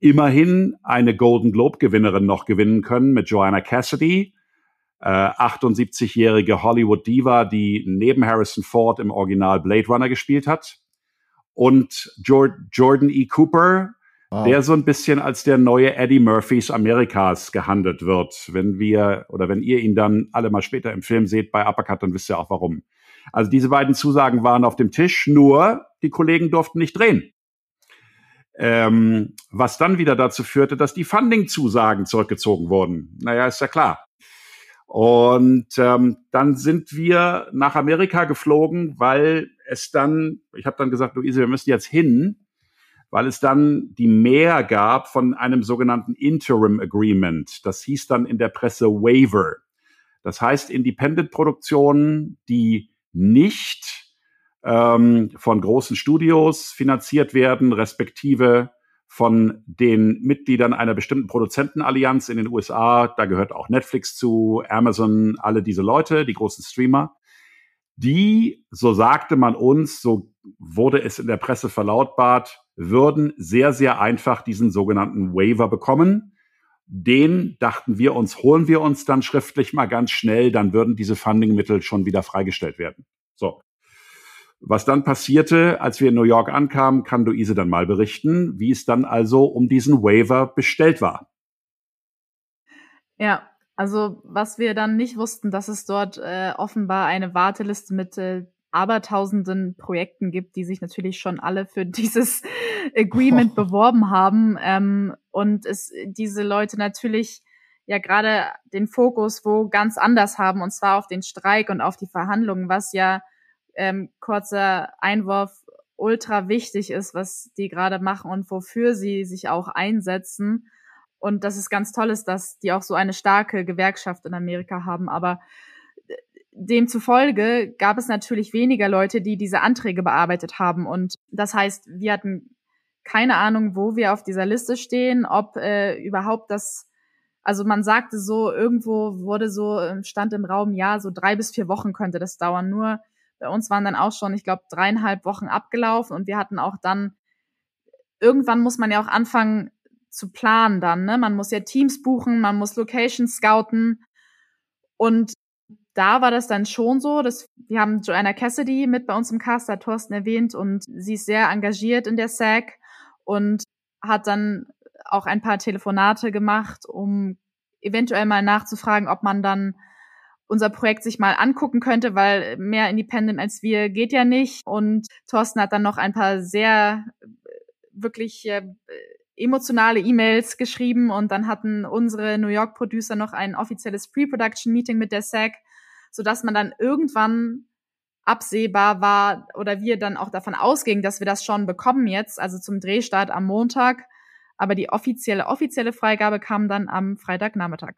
immerhin eine Golden Globe-Gewinnerin noch gewinnen können mit Joanna Cassidy, äh, 78-jährige Hollywood Diva, die neben Harrison Ford im Original Blade Runner gespielt hat, und Jordan E. Cooper, Wow. der so ein bisschen als der neue Eddie Murphys Amerikas gehandelt wird. Wenn wir oder wenn ihr ihn dann alle mal später im Film seht bei Uppercut, dann wisst ihr auch warum. Also diese beiden Zusagen waren auf dem Tisch, nur die Kollegen durften nicht drehen. Ähm, was dann wieder dazu führte, dass die Funding-Zusagen zurückgezogen wurden. Naja, ist ja klar. Und ähm, dann sind wir nach Amerika geflogen, weil es dann, ich habe dann gesagt, Luise, wir müssen jetzt hin, weil es dann die Mehr gab von einem sogenannten Interim Agreement. Das hieß dann in der Presse Waiver. Das heißt, Independent-Produktionen, die nicht ähm, von großen Studios finanziert werden, respektive von den Mitgliedern einer bestimmten Produzentenallianz in den USA, da gehört auch Netflix zu, Amazon, alle diese Leute, die großen Streamer, die, so sagte man uns, so wurde es in der Presse verlautbart, würden sehr, sehr einfach diesen sogenannten Waiver bekommen. Den dachten wir uns, holen wir uns dann schriftlich mal ganz schnell, dann würden diese Fundingmittel schon wieder freigestellt werden. So. Was dann passierte, als wir in New York ankamen, kann Luise dann mal berichten, wie es dann also um diesen Waiver bestellt war. Ja, also was wir dann nicht wussten, dass es dort äh, offenbar eine Warteliste mit äh, abertausenden Projekten gibt, die sich natürlich schon alle für <laughs> dieses <laughs> Agreement oh. beworben haben. Ähm, und es diese Leute natürlich ja gerade den Fokus wo ganz anders haben, und zwar auf den Streik und auf die Verhandlungen, was ja ähm, kurzer Einwurf ultra wichtig ist, was die gerade machen und wofür sie sich auch einsetzen. Und das ist ganz toll ist, dass die auch so eine starke Gewerkschaft in Amerika haben. Aber demzufolge gab es natürlich weniger Leute, die diese Anträge bearbeitet haben. Und das heißt, wir hatten keine Ahnung, wo wir auf dieser Liste stehen, ob äh, überhaupt das, also man sagte so, irgendwo wurde so, ähm, stand im Raum, ja, so drei bis vier Wochen könnte das dauern. Nur bei uns waren dann auch schon, ich glaube, dreieinhalb Wochen abgelaufen und wir hatten auch dann, irgendwann muss man ja auch anfangen zu planen dann, ne? Man muss ja Teams buchen, man muss Locations scouten und da war das dann schon so, dass wir haben Joanna Cassidy mit bei uns im Cast, hat Thorsten erwähnt, und sie ist sehr engagiert in der SAG und hat dann auch ein paar Telefonate gemacht, um eventuell mal nachzufragen, ob man dann unser Projekt sich mal angucken könnte, weil mehr Independent als wir geht ja nicht. Und Thorsten hat dann noch ein paar sehr wirklich äh, emotionale E-Mails geschrieben und dann hatten unsere New York Producer noch ein offizielles Pre-Production Meeting mit der SAG, so dass man dann irgendwann absehbar war oder wir dann auch davon ausgingen, dass wir das schon bekommen jetzt, also zum Drehstart am Montag. Aber die offizielle, offizielle Freigabe kam dann am Freitagnachmittag.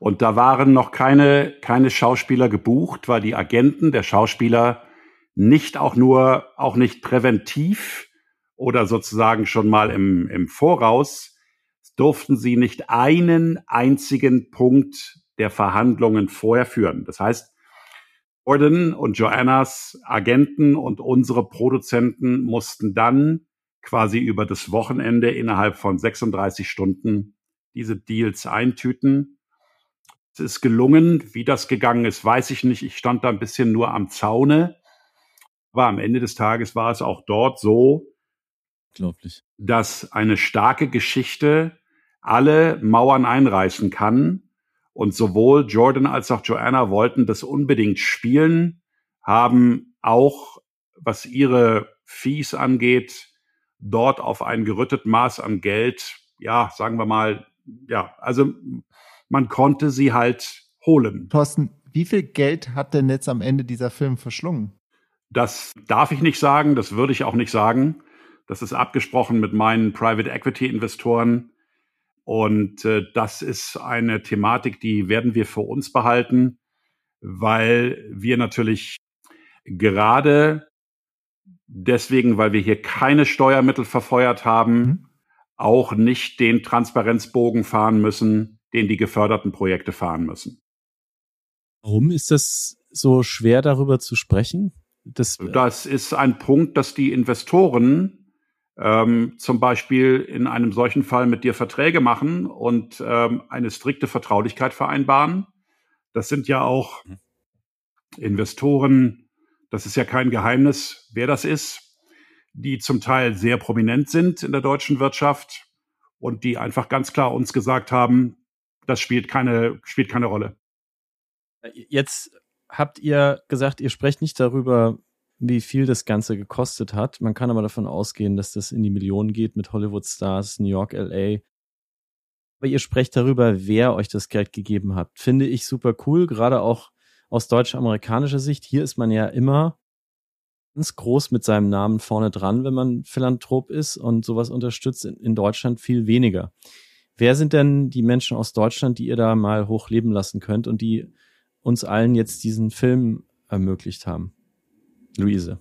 Und da waren noch keine, keine Schauspieler gebucht, weil die Agenten der Schauspieler nicht auch nur, auch nicht präventiv oder sozusagen schon mal im, im Voraus durften sie nicht einen einzigen Punkt der Verhandlungen vorher führen. Das heißt, Jordan und Joannas Agenten und unsere Produzenten mussten dann quasi über das Wochenende innerhalb von 36 Stunden diese Deals eintüten. Es ist gelungen. Wie das gegangen ist, weiß ich nicht. Ich stand da ein bisschen nur am Zaune. Aber am Ende des Tages war es auch dort so, dass eine starke Geschichte alle Mauern einreißen kann und sowohl Jordan als auch Joanna wollten das unbedingt spielen, haben auch, was ihre Fees angeht, dort auf ein gerüttet Maß an Geld, ja, sagen wir mal, ja, also man konnte sie halt holen. Thorsten, wie viel Geld hat denn jetzt am Ende dieser Film verschlungen? Das darf ich nicht sagen, das würde ich auch nicht sagen. Das ist abgesprochen mit meinen Private Equity Investoren. Und äh, das ist eine Thematik, die werden wir für uns behalten, weil wir natürlich gerade deswegen, weil wir hier keine Steuermittel verfeuert haben, mhm. auch nicht den Transparenzbogen fahren müssen, den die geförderten Projekte fahren müssen. Warum ist das so schwer darüber zu sprechen? Das, das ist ein Punkt, dass die Investoren ähm, zum Beispiel in einem solchen Fall mit dir Verträge machen und ähm, eine strikte Vertraulichkeit vereinbaren. Das sind ja auch mhm. Investoren, das ist ja kein Geheimnis, wer das ist, die zum Teil sehr prominent sind in der deutschen Wirtschaft und die einfach ganz klar uns gesagt haben, das spielt keine, spielt keine Rolle. Jetzt habt ihr gesagt, ihr sprecht nicht darüber, wie viel das Ganze gekostet hat. Man kann aber davon ausgehen, dass das in die Millionen geht mit Hollywood-Stars, New York, LA. Aber ihr sprecht darüber, wer euch das Geld gegeben hat. Finde ich super cool, gerade auch aus deutsch-amerikanischer Sicht. Hier ist man ja immer ganz groß mit seinem Namen vorne dran, wenn man Philanthrop ist und sowas unterstützt. In Deutschland viel weniger. Wer sind denn die Menschen aus Deutschland, die ihr da mal hochleben lassen könnt und die uns allen jetzt diesen Film ermöglicht haben? Luise?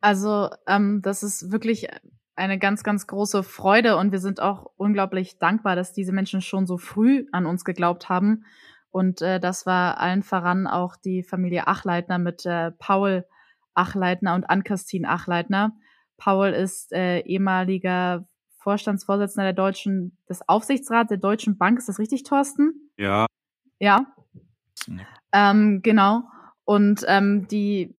Also, ähm, das ist wirklich eine ganz, ganz große Freude und wir sind auch unglaublich dankbar, dass diese Menschen schon so früh an uns geglaubt haben. Und äh, das war allen voran auch die Familie Achleitner mit äh, Paul Achleitner und Ann-Christine Achleitner. Paul ist äh, ehemaliger Vorstandsvorsitzender der deutschen, des Aufsichtsrats der Deutschen Bank. Ist das richtig, Thorsten? Ja. Ja. Ähm, genau. Und ähm, die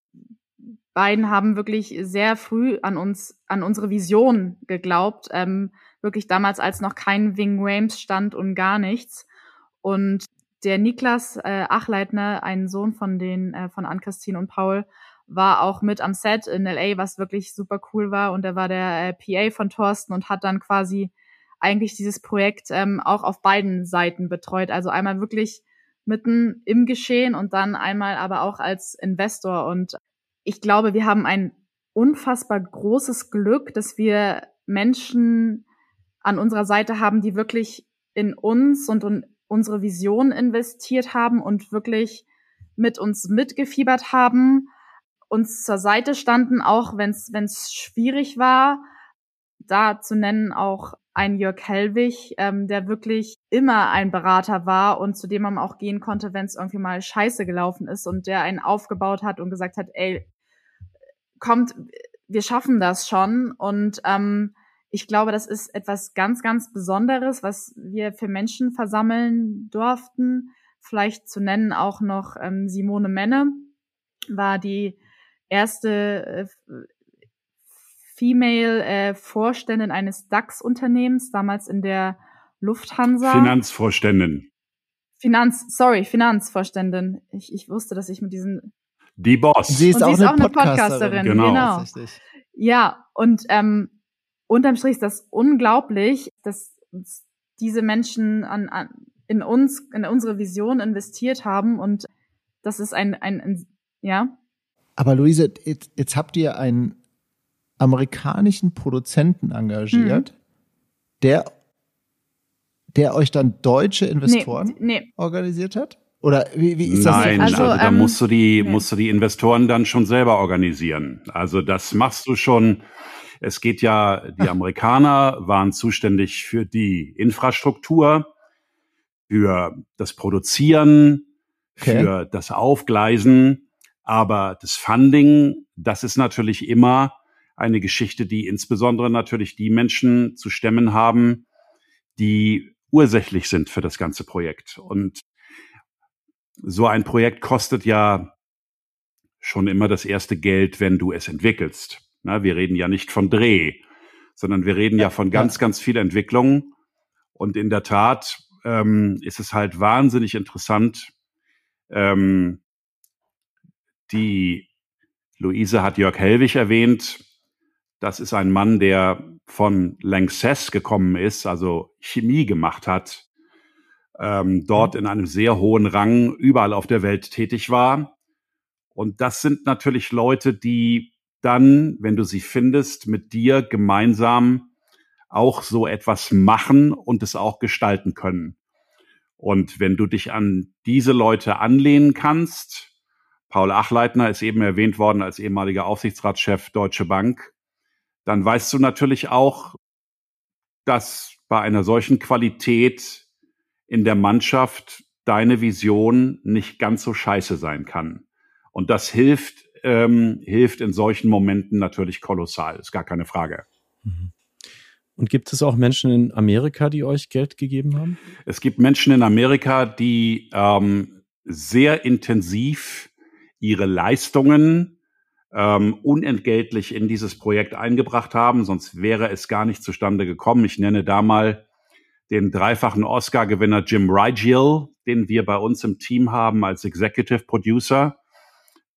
beiden haben wirklich sehr früh an uns, an unsere Vision geglaubt. Ähm, wirklich damals, als noch kein Wing Rames stand und gar nichts. Und der Niklas äh, Achleitner, ein Sohn von den, äh, von Ann-Christine und Paul, war auch mit am Set in LA, was wirklich super cool war. Und er war der äh, PA von Thorsten und hat dann quasi eigentlich dieses Projekt ähm, auch auf beiden Seiten betreut. Also einmal wirklich mitten im Geschehen und dann einmal aber auch als Investor. Und ich glaube, wir haben ein unfassbar großes Glück, dass wir Menschen an unserer Seite haben, die wirklich in uns und in unsere Vision investiert haben und wirklich mit uns mitgefiebert haben, uns zur Seite standen, auch wenn es schwierig war. Da zu nennen auch ein Jörg Hellwig, ähm, der wirklich immer ein Berater war und zu dem man auch gehen konnte, wenn es irgendwie mal scheiße gelaufen ist und der einen aufgebaut hat und gesagt hat, ey, kommt, wir schaffen das schon. Und ähm, ich glaube, das ist etwas ganz, ganz Besonderes, was wir für Menschen versammeln durften. Vielleicht zu nennen auch noch ähm, Simone Menne war die erste äh, Female äh, Vorständin eines DAX-Unternehmens, damals in der Lufthansa. Finanzvorständin. Finanz, sorry, Finanzvorständin. Ich, ich wusste, dass ich mit diesen die Boss. Sie ist, und auch, sie ist eine auch, eine Podcasterin. Genau. genau. Ja, und ähm, unterm Strich ist das unglaublich, dass diese Menschen an, an, in uns, in unsere Vision investiert haben und das ist ein, ein, ein ja. Aber Luise, jetzt, jetzt habt ihr einen amerikanischen Produzenten engagiert, mhm. der, der euch dann deutsche Investoren nee, nee. organisiert hat? Oder wie, wie ist das? Nein, also, also da ähm, musst du die, nee. musst du die Investoren dann schon selber organisieren. Also das machst du schon. Es geht ja, die Amerikaner waren zuständig für die Infrastruktur, für das Produzieren, okay. für das Aufgleisen. Aber das Funding, das ist natürlich immer eine Geschichte, die insbesondere natürlich die Menschen zu stemmen haben, die ursächlich sind für das ganze Projekt. Und so ein Projekt kostet ja schon immer das erste Geld, wenn du es entwickelst. Na, wir reden ja nicht von Dreh, sondern wir reden ja von ganz, ganz viel Entwicklung. Und in der Tat ähm, ist es halt wahnsinnig interessant. Ähm, die Luise hat Jörg Hellwig erwähnt. Das ist ein Mann, der von Lanxess gekommen ist, also Chemie gemacht hat ähm, dort in einem sehr hohen Rang überall auf der Welt tätig war. Und das sind natürlich Leute, die dann, wenn du sie findest, mit dir gemeinsam auch so etwas machen und es auch gestalten können. Und wenn du dich an diese Leute anlehnen kannst, Paul Achleitner ist eben erwähnt worden als ehemaliger Aufsichtsratschef Deutsche Bank, dann weißt du natürlich auch, dass bei einer solchen Qualität in der Mannschaft deine Vision nicht ganz so scheiße sein kann. Und das hilft, ähm, hilft in solchen Momenten natürlich kolossal, ist gar keine Frage. Mhm. Und gibt es auch Menschen in Amerika, die euch Geld gegeben haben? Es gibt Menschen in Amerika, die ähm, sehr intensiv ihre Leistungen ähm, unentgeltlich in dieses Projekt eingebracht haben, sonst wäre es gar nicht zustande gekommen. Ich nenne da mal den dreifachen Oscar-Gewinner Jim Rigel, den wir bei uns im Team haben als Executive Producer.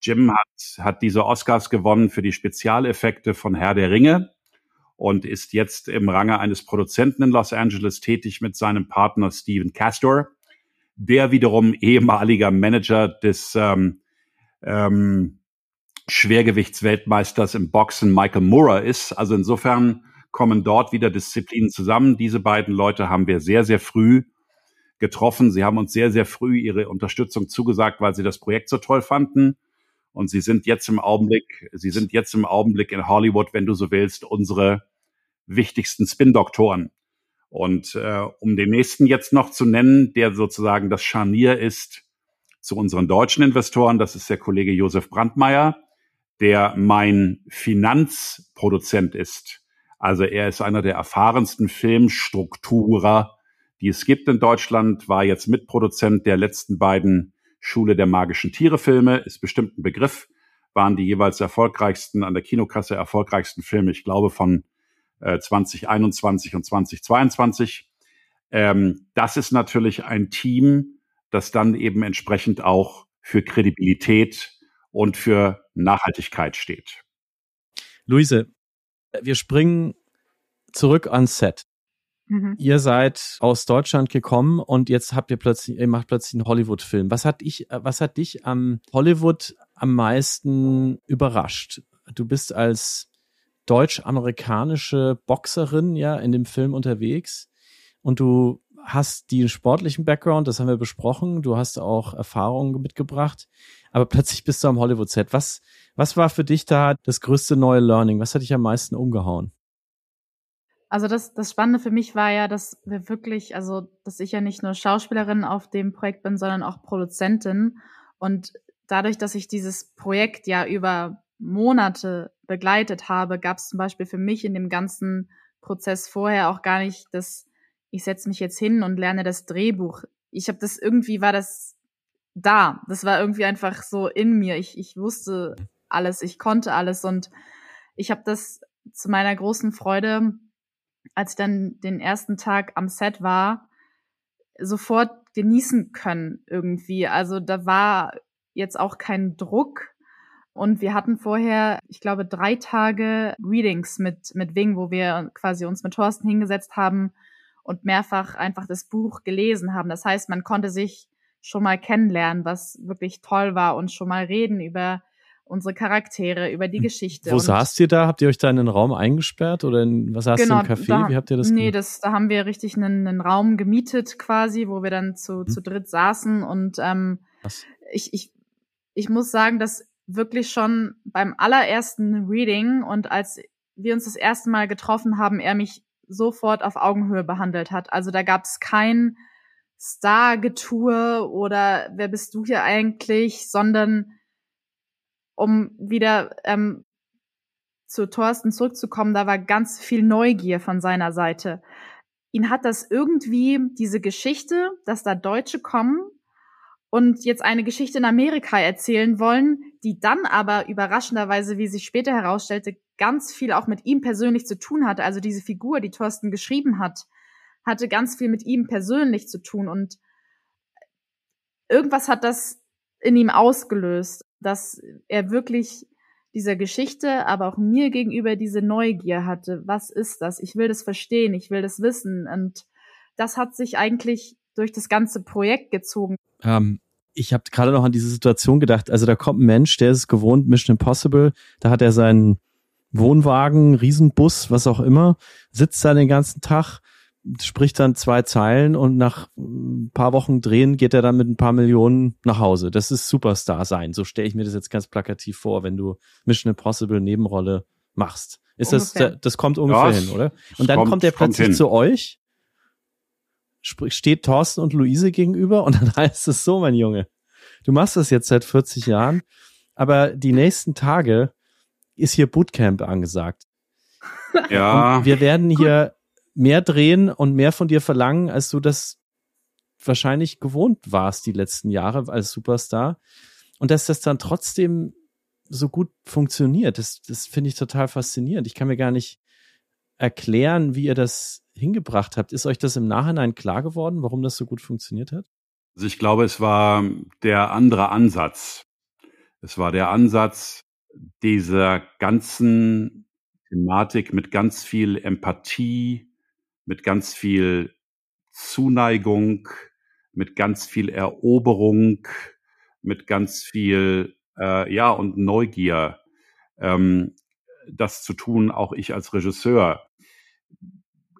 Jim hat, hat diese Oscars gewonnen für die Spezialeffekte von Herr der Ringe und ist jetzt im Range eines Produzenten in Los Angeles tätig mit seinem Partner Steven Castor, der wiederum ehemaliger Manager des ähm, ähm, Schwergewichtsweltmeisters im Boxen Michael Moorer ist. Also insofern kommen dort wieder Disziplinen zusammen. Diese beiden Leute haben wir sehr, sehr früh getroffen. Sie haben uns sehr, sehr früh ihre Unterstützung zugesagt, weil sie das Projekt so toll fanden. Und sie sind jetzt im Augenblick, sie sind jetzt im Augenblick in Hollywood, wenn du so willst, unsere wichtigsten Spin-Doktoren. Und äh, um den nächsten jetzt noch zu nennen, der sozusagen das Scharnier ist zu unseren deutschen Investoren, das ist der Kollege Josef Brandmeier, der mein Finanzproduzent ist also er ist einer der erfahrensten Filmstrukturer, die es gibt in Deutschland, war jetzt Mitproduzent der letzten beiden Schule der magischen Tiere Filme, ist bestimmt ein Begriff, waren die jeweils erfolgreichsten, an der Kinokasse erfolgreichsten Filme, ich glaube von äh, 2021 und 2022. Ähm, das ist natürlich ein Team, das dann eben entsprechend auch für Kredibilität und für Nachhaltigkeit steht. Luise, wir springen zurück ans Set. Mhm. Ihr seid aus Deutschland gekommen und jetzt habt ihr plötzlich, ihr macht plötzlich einen Hollywood-Film. Was hat ich, was hat dich am Hollywood am meisten überrascht? Du bist als deutsch-amerikanische Boxerin ja in dem Film unterwegs und du hast den sportlichen Background, das haben wir besprochen. Du hast auch Erfahrungen mitgebracht. Aber plötzlich bist du am Hollywood-Set. Was, was war für dich da das größte neue Learning? Was hat dich am meisten umgehauen? Also das, das Spannende für mich war ja, dass wir wirklich, also dass ich ja nicht nur Schauspielerin auf dem Projekt bin, sondern auch Produzentin. Und dadurch, dass ich dieses Projekt ja über Monate begleitet habe, gab es zum Beispiel für mich in dem ganzen Prozess vorher auch gar nicht das, ich setze mich jetzt hin und lerne das Drehbuch. Ich habe das irgendwie war das da. Das war irgendwie einfach so in mir. Ich, ich wusste alles, ich konnte alles und ich habe das zu meiner großen Freude, als ich dann den ersten Tag am Set war, sofort genießen können irgendwie. Also da war jetzt auch kein Druck. Und wir hatten vorher, ich glaube, drei Tage Readings mit, mit Wing, wo wir quasi uns mit Thorsten hingesetzt haben und mehrfach einfach das Buch gelesen haben. Das heißt, man konnte sich schon mal kennenlernen, was wirklich toll war und schon mal reden über unsere Charaktere, über die hm. Geschichte. Wo saßt ihr da? Habt ihr euch da in einen Raum eingesperrt oder in, was saßt genau, ihr im Café? Da, Wie habt ihr das Nee, das, da haben wir richtig einen, einen Raum gemietet quasi, wo wir dann zu, hm. zu dritt saßen und ähm, ich, ich, ich muss sagen, dass wirklich schon beim allerersten Reading und als wir uns das erste Mal getroffen haben, er mich sofort auf Augenhöhe behandelt hat. Also da gab es kein Star-Getue oder wer bist du hier eigentlich, sondern um wieder ähm, zu Thorsten zurückzukommen, da war ganz viel Neugier von seiner Seite. Ihn hat das irgendwie, diese Geschichte, dass da Deutsche kommen und jetzt eine Geschichte in Amerika erzählen wollen, die dann aber überraschenderweise, wie sich später herausstellte, ganz viel auch mit ihm persönlich zu tun hatte. Also diese Figur, die Thorsten geschrieben hat, hatte ganz viel mit ihm persönlich zu tun und irgendwas hat das in ihm ausgelöst, dass er wirklich dieser Geschichte, aber auch mir gegenüber diese Neugier hatte. Was ist das? Ich will das verstehen, ich will das wissen. Und das hat sich eigentlich durch das ganze Projekt gezogen. Ähm, ich habe gerade noch an diese Situation gedacht. Also da kommt ein Mensch, der ist gewohnt, Mission Impossible. Da hat er seinen Wohnwagen, Riesenbus, was auch immer, sitzt da den ganzen Tag, spricht dann zwei Zeilen und nach ein paar Wochen drehen geht er dann mit ein paar Millionen nach Hause. Das ist Superstar sein. So stelle ich mir das jetzt ganz plakativ vor, wenn du Mission Impossible Nebenrolle machst. Ist ungefähr. das, das kommt ungefähr ja, hin, oder? Und dann kommt, kommt er plötzlich kommt zu euch, steht Thorsten und Luise gegenüber und <laughs> dann heißt es so, mein Junge, du machst das jetzt seit 40 Jahren, aber die nächsten Tage ist hier Bootcamp angesagt. <laughs> Ja. Und wir werden hier mehr drehen und mehr von dir verlangen, als du das wahrscheinlich gewohnt warst die letzten Jahre als Superstar. Und dass das dann trotzdem so gut funktioniert, das, das finde ich total faszinierend. Ich kann mir gar nicht erklären, wie ihr das hingebracht habt. Ist euch das im Nachhinein klar geworden, warum das so gut funktioniert hat? Also ich glaube, es war der andere Ansatz. Es war der Ansatz dieser ganzen Thematik mit ganz viel Empathie, mit ganz viel Zuneigung, mit ganz viel Eroberung, mit ganz viel äh, ja und Neugier ähm, das zu tun, auch ich als Regisseur.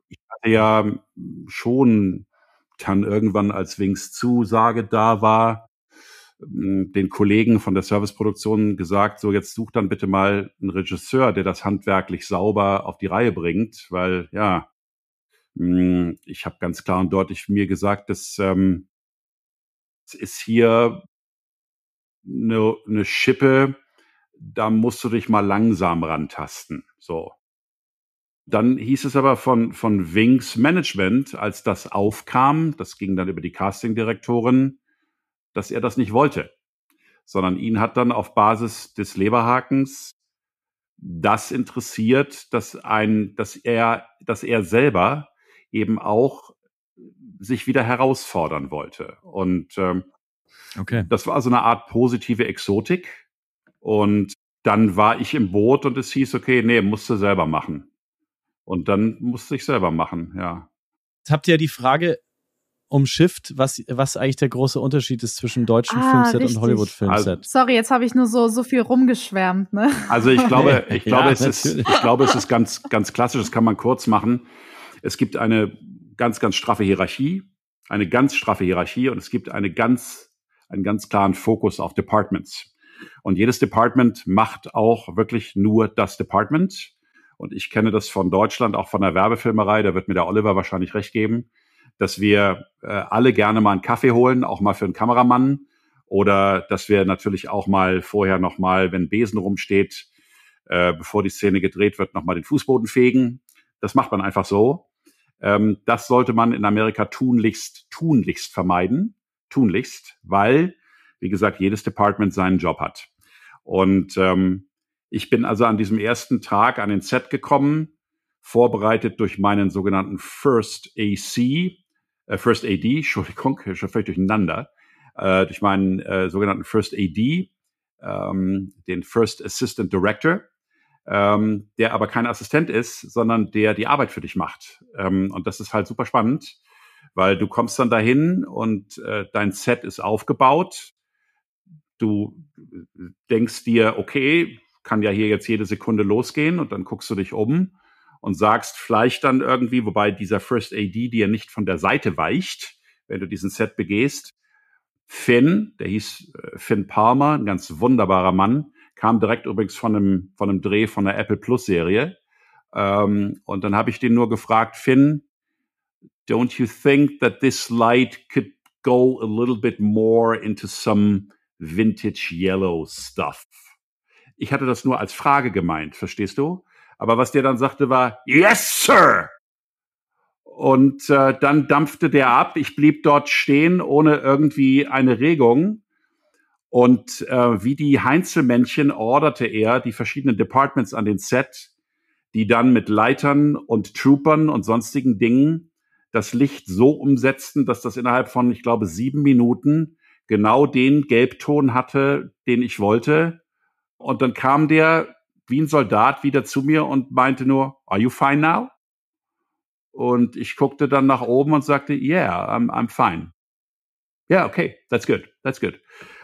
Ich hatte ja schon dann irgendwann, als Wings Zusage da war, den Kollegen von der Serviceproduktion gesagt, so jetzt such dann bitte mal einen Regisseur, der das handwerklich sauber auf die Reihe bringt, weil ja, hm, ich habe ganz klar und deutlich mir gesagt, dass ähm, es ist hier eine, eine Schippe, da musst du dich mal langsam rantasten. So. Dann hieß es aber von, von Wings Management, als das aufkam, das ging dann über die Castingdirektorin, dass er das nicht wollte, sondern ihn hat dann auf Basis des Leberhakens das interessiert, dass ein, dass er, dass er selber eben auch sich wieder herausfordern wollte. Und ähm, okay. das war so eine Art positive Exotik. Und dann war ich im Boot und es hieß, okay, nee, musst du selber machen. Und dann musste ich selber machen, ja. Jetzt habt ihr die Frage umschifft, was, was eigentlich der große Unterschied ist zwischen deutschem ah, Filmset richtig. und Hollywood-Filmset. Also, Sorry, jetzt habe ich nur so, so viel rumgeschwärmt, ne? Also ich glaube, <laughs> ich glaube, ja, es ist, ich glaube, es ist ganz, ganz klassisch, das kann man kurz machen. Es gibt eine ganz, ganz straffe Hierarchie eine ganz straffe Hierarchie und es gibt eine ganz, einen ganz klaren Fokus auf Departments. Und jedes Department macht auch wirklich nur das Department. Und ich kenne das von Deutschland, auch von der Werbefilmerei, da wird mir der Oliver wahrscheinlich recht geben, dass wir äh, alle gerne mal einen Kaffee holen, auch mal für einen Kameramann. Oder dass wir natürlich auch mal vorher nochmal, wenn Besen rumsteht, äh, bevor die Szene gedreht wird, nochmal den Fußboden fegen. Das macht man einfach so. Ähm, das sollte man in Amerika tunlichst, tunlichst vermeiden. Tunlichst, weil, wie gesagt, jedes Department seinen Job hat. Und ähm, ich bin also an diesem ersten Tag an den Set gekommen, vorbereitet durch meinen sogenannten First AC, äh, First AD, <laughs> Entschuldigung, schon völlig durcheinander, äh, durch meinen äh, sogenannten First AD, ähm, den First Assistant Director, ähm, der aber kein Assistent ist, sondern der die Arbeit für dich macht. Ähm, und das ist halt super spannend, weil du kommst dann dahin und äh, dein Set ist aufgebaut. Du denkst dir, okay, kann ja hier jetzt jede Sekunde losgehen und dann guckst du dich um und sagst vielleicht dann irgendwie, wobei dieser First AD dir nicht von der Seite weicht, wenn du diesen Set begehst. Finn, der hieß äh, Finn Palmer, ein ganz wunderbarer Mann, kam direkt übrigens von einem, von einem Dreh von der Apple Plus Serie. Ähm, und dann habe ich den nur gefragt, Finn, don't you think that this light could go a little bit more into some vintage yellow stuff? Ich hatte das nur als Frage gemeint, verstehst du? Aber was der dann sagte war, yes, sir! Und äh, dann dampfte der ab. Ich blieb dort stehen ohne irgendwie eine Regung. Und äh, wie die Heinzelmännchen orderte er die verschiedenen Departments an den Set, die dann mit Leitern und Troopern und sonstigen Dingen das Licht so umsetzten, dass das innerhalb von, ich glaube, sieben Minuten genau den Gelbton hatte, den ich wollte. Und dann kam der wie ein Soldat wieder zu mir und meinte nur, are you fine now? Und ich guckte dann nach oben und sagte, yeah, I'm, I'm fine. Ja, yeah, okay, that's good, that's good.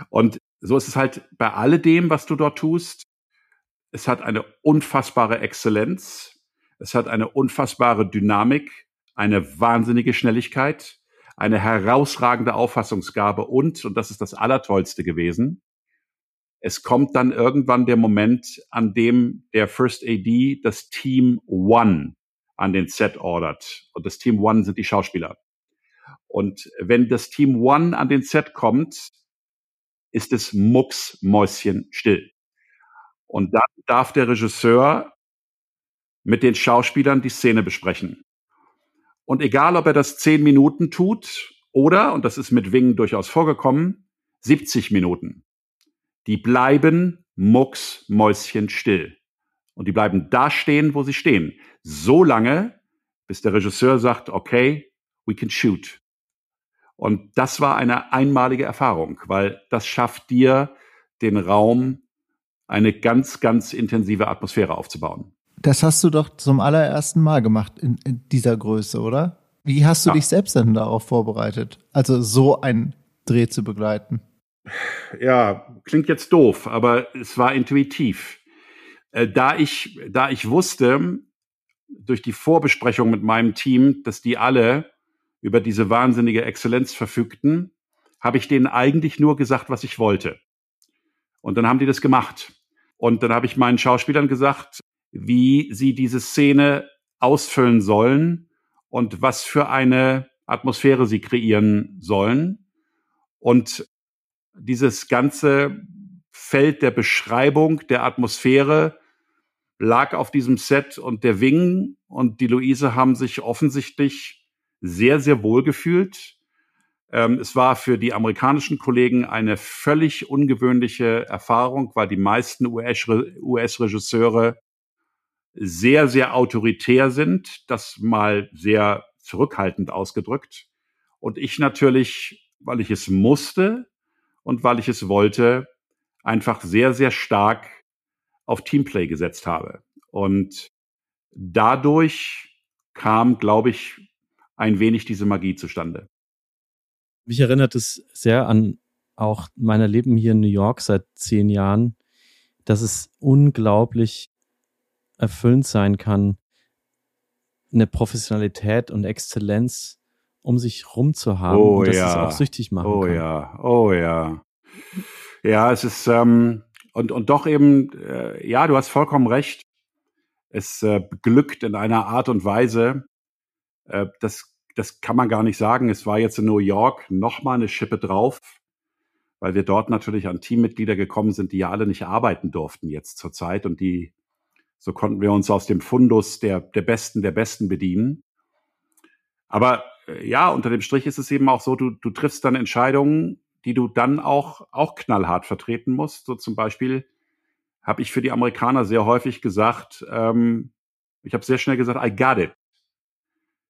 Und so ist es halt bei alledem, was du dort tust. Es hat eine unfassbare Exzellenz. Es hat eine unfassbare Dynamik, eine wahnsinnige Schnelligkeit, eine herausragende Auffassungsgabe und, und das ist das Allertollste gewesen, es kommt dann irgendwann der Moment, an dem der First AD das Team One an den Set ordert. Und das Team One sind die Schauspieler. Und wenn das Team One an den Set kommt, ist es mucksmäuschen still. Und dann darf der Regisseur mit den Schauspielern die Szene besprechen. Und egal, ob er das zehn Minuten tut oder, und das ist mit Wingen durchaus vorgekommen, 70 Minuten die bleiben mucksmäuschen still. Und die bleiben da stehen, wo sie stehen. So lange, bis der Regisseur sagt, okay, we can shoot. Und das war eine einmalige Erfahrung, weil das schafft dir den Raum, eine ganz, ganz intensive Atmosphäre aufzubauen. Das hast du doch zum allerersten Mal gemacht in, in dieser Größe, oder? Wie hast du ja. dich selbst denn darauf vorbereitet? Also so ein Dreh zu begleiten? Ja, klingt jetzt doof, aber es war intuitiv. Äh, da ich, da ich wusste, durch die Vorbesprechung mit meinem Team, dass die alle über diese wahnsinnige Exzellenz verfügten, habe ich denen eigentlich nur gesagt, was ich wollte. Und dann haben die das gemacht. Und dann habe ich meinen Schauspielern gesagt, wie sie diese Szene ausfüllen sollen und was für eine Atmosphäre sie kreieren sollen. Und dieses ganze Feld der Beschreibung der Atmosphäre lag auf diesem Set und der Wing und die Luise haben sich offensichtlich sehr, sehr wohl gefühlt. Ähm, es war für die amerikanischen Kollegen eine völlig ungewöhnliche Erfahrung, weil die meisten US-Regisseure sehr, sehr autoritär sind, das mal sehr zurückhaltend ausgedrückt. Und ich natürlich, weil ich es musste, und weil ich es wollte, einfach sehr, sehr stark auf Teamplay gesetzt habe. Und dadurch kam, glaube ich, ein wenig diese Magie zustande. Mich erinnert es sehr an auch mein Leben hier in New York seit zehn Jahren, dass es unglaublich erfüllend sein kann, eine Professionalität und Exzellenz um sich rum zu haben Oh und dass ja. es auch süchtig machen Oh kann. ja, oh ja. Ja, es ist, ähm, und, und doch eben, äh, ja, du hast vollkommen recht. Es äh, beglückt in einer Art und Weise, äh, das, das kann man gar nicht sagen. Es war jetzt in New York noch mal eine Schippe drauf, weil wir dort natürlich an Teammitglieder gekommen sind, die ja alle nicht arbeiten durften jetzt zur Zeit und die, so konnten wir uns aus dem Fundus der, der Besten der Besten bedienen. Aber ja, unter dem Strich ist es eben auch so, du, du triffst dann Entscheidungen, die du dann auch, auch knallhart vertreten musst. So zum Beispiel habe ich für die Amerikaner sehr häufig gesagt, ähm, ich habe sehr schnell gesagt, I got it.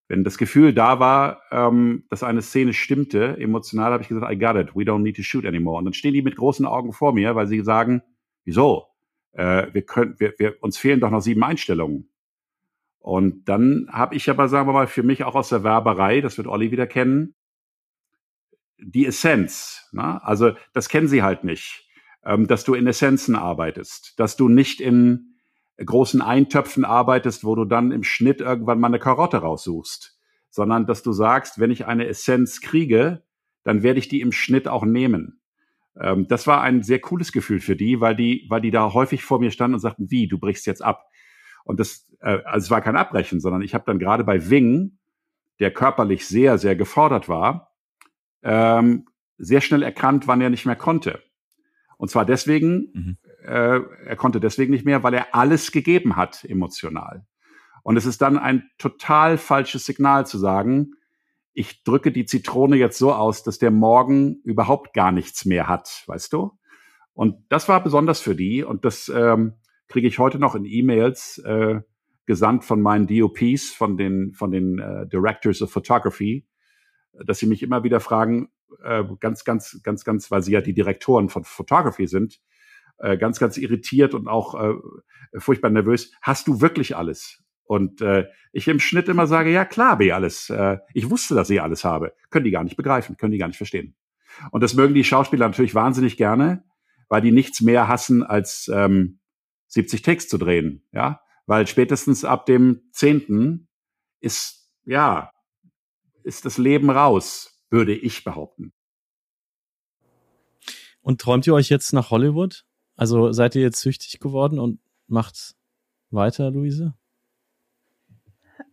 Wenn das Gefühl da war, ähm, dass eine Szene stimmte, emotional habe ich gesagt, I got it, we don't need to shoot anymore. Und dann stehen die mit großen Augen vor mir, weil sie sagen, wieso? Äh, wir können, wir, wir, uns fehlen doch noch sieben Einstellungen. Und dann habe ich aber, sagen wir mal, für mich auch aus der Werberei, das wird Olli wieder kennen, die Essenz. Ne? Also das kennen sie halt nicht, ähm, dass du in Essenzen arbeitest, dass du nicht in großen Eintöpfen arbeitest, wo du dann im Schnitt irgendwann mal eine Karotte raussuchst, sondern dass du sagst, wenn ich eine Essenz kriege, dann werde ich die im Schnitt auch nehmen. Ähm, das war ein sehr cooles Gefühl für die, weil die, weil die da häufig vor mir standen und sagten, wie, du brichst jetzt ab. Und das, äh, also es war kein Abbrechen, sondern ich habe dann gerade bei Wing, der körperlich sehr, sehr gefordert war, ähm, sehr schnell erkannt, wann er nicht mehr konnte. Und zwar deswegen, Mhm. äh, er konnte deswegen nicht mehr, weil er alles gegeben hat emotional. Und es ist dann ein total falsches Signal zu sagen, ich drücke die Zitrone jetzt so aus, dass der morgen überhaupt gar nichts mehr hat, weißt du? Und das war besonders für die und das ähm, kriege ich heute noch in E-Mails äh, gesandt von meinen DOPs, von den von den äh, Directors of Photography, dass sie mich immer wieder fragen, äh, ganz, ganz, ganz, ganz, weil sie ja die Direktoren von Photography sind, äh, ganz, ganz irritiert und auch äh, furchtbar nervös. Hast du wirklich alles? Und äh, ich im Schnitt immer sage, ja klar, habe ich alles. Äh, ich wusste, dass ich alles habe. Können die gar nicht begreifen, können die gar nicht verstehen. Und das mögen die Schauspieler natürlich wahnsinnig gerne, weil die nichts mehr hassen, als ähm, 70 Takes zu drehen. Ja, weil spätestens ab dem zehnten ist ja ist das Leben raus, würde ich behaupten. Und träumt ihr euch jetzt nach Hollywood? Also seid ihr jetzt süchtig geworden und macht weiter, Luise?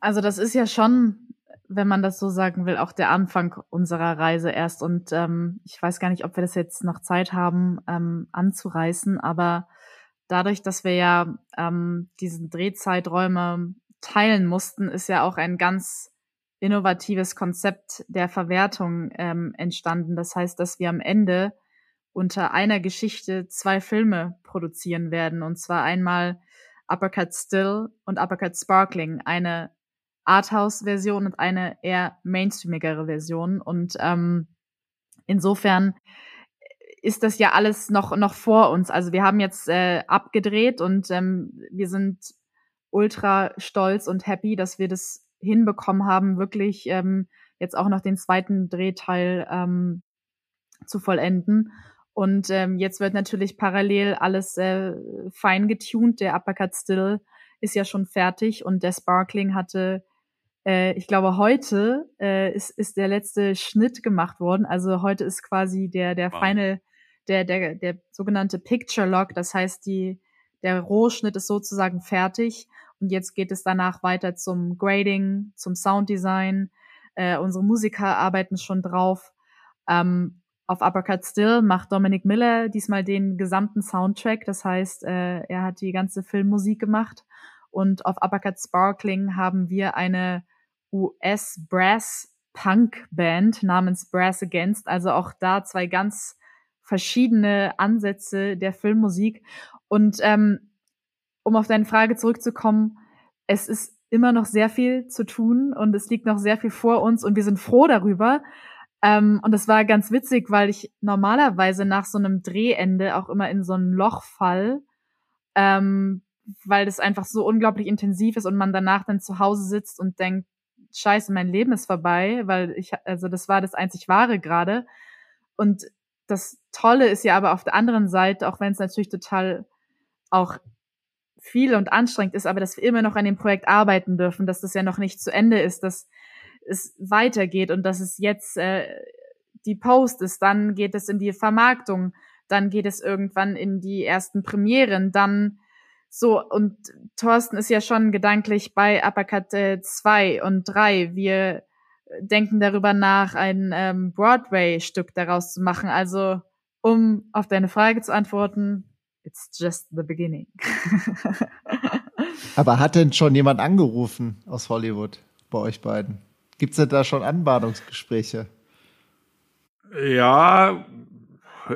Also das ist ja schon, wenn man das so sagen will, auch der Anfang unserer Reise erst. Und ähm, ich weiß gar nicht, ob wir das jetzt noch Zeit haben ähm, anzureißen, aber dadurch, dass wir ja ähm, diesen Drehzeiträume teilen mussten, ist ja auch ein ganz innovatives Konzept der Verwertung ähm, entstanden. Das heißt, dass wir am Ende unter einer Geschichte zwei Filme produzieren werden. Und zwar einmal Uppercut Still und Uppercut Sparkling. Eine Arthouse-Version und eine eher mainstreamigere Version. Und ähm, insofern ist das ja alles noch, noch vor uns. Also wir haben jetzt äh, abgedreht und ähm, wir sind ultra stolz und happy, dass wir das hinbekommen haben, wirklich ähm, jetzt auch noch den zweiten Drehteil ähm, zu vollenden. Und ähm, jetzt wird natürlich parallel alles äh, fein getuned. Der Uppercut Still ist ja schon fertig und der Sparkling hatte, äh, ich glaube, heute äh, ist, ist der letzte Schnitt gemacht worden. Also heute ist quasi der, der Wow. Final, der, der, der sogenannte Picture Lock. Das heißt, die, der Rohschnitt ist sozusagen fertig. Und jetzt geht es danach weiter zum Grading, zum Sounddesign. Äh, unsere Musiker arbeiten schon drauf. Ähm, auf Uppercut Still macht Dominic Miller diesmal den gesamten Soundtrack. Das heißt, äh, er hat die ganze Filmmusik gemacht. Und auf Uppercut Sparkling haben wir eine US-Brass-Punk-Band namens Brass Against. Also auch da zwei ganz verschiedene Ansätze der Filmmusik. Und ähm, um auf deine Frage zurückzukommen, es ist immer noch sehr viel zu tun und es liegt noch sehr viel vor uns und wir sind froh darüber. Ähm, und es war ganz witzig, weil ich normalerweise nach so einem Drehende auch immer in so ein Loch fall, ähm, weil das einfach so unglaublich intensiv ist und man danach dann zu Hause sitzt und denkt, scheiße, mein Leben ist vorbei, weil ich, also das war das einzig wahre gerade. Und das Tolle ist ja aber auf der anderen Seite, auch wenn es natürlich total auch viel und anstrengend ist, aber dass wir immer noch an dem Projekt arbeiten dürfen, dass das ja noch nicht zu Ende ist, dass es weitergeht und dass es jetzt äh, die Post ist, dann geht es in die Vermarktung, dann geht es irgendwann in die ersten Premieren, dann so, und Thorsten ist ja schon gedanklich bei Uppercut 2 und 3. Wir denken darüber nach, ein ähm, Broadway-Stück daraus zu machen. Also, um auf deine Frage zu antworten, it's just the beginning. <laughs> Aber hat denn schon jemand angerufen aus Hollywood bei euch beiden? Gibt es denn da schon Anbahnungsgespräche? Ja,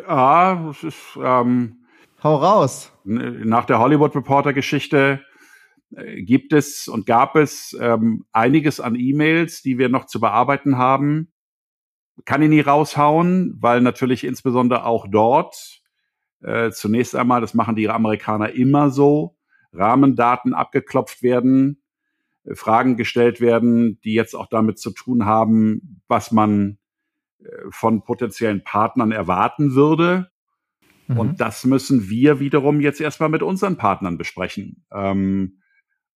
ja, es ist. Ähm, Hau raus. Nach der Hollywood Reporter Geschichte äh, gibt es und gab es ähm, einiges an E-Mails, die wir noch zu bearbeiten haben. Kann ich nie raushauen, weil natürlich insbesondere auch dort äh, zunächst einmal, das machen die Amerikaner immer so, Rahmendaten abgeklopft werden, äh, Fragen gestellt werden, die jetzt auch damit zu tun haben, was man äh, von potenziellen Partnern erwarten würde. Mhm. Und das müssen wir wiederum jetzt erstmal mit unseren Partnern besprechen. Ähm,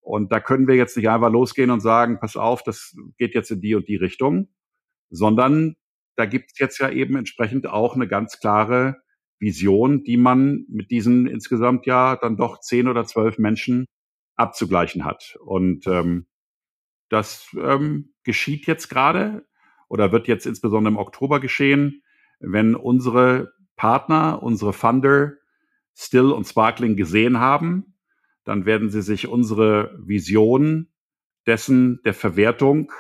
und da können wir jetzt nicht einfach losgehen und sagen, pass auf, das geht jetzt in die und die Richtung, sondern da gibt es jetzt ja eben entsprechend auch eine ganz klare Vision, die man mit diesen insgesamt ja dann doch zehn oder zwölf Menschen abzugleichen hat. Und ähm, das ähm, geschieht jetzt gerade oder wird jetzt insbesondere im Oktober geschehen, wenn unsere Partner, unsere Funder Still und Sparkling gesehen haben, dann werden sie sich unsere Vision dessen der Verwertung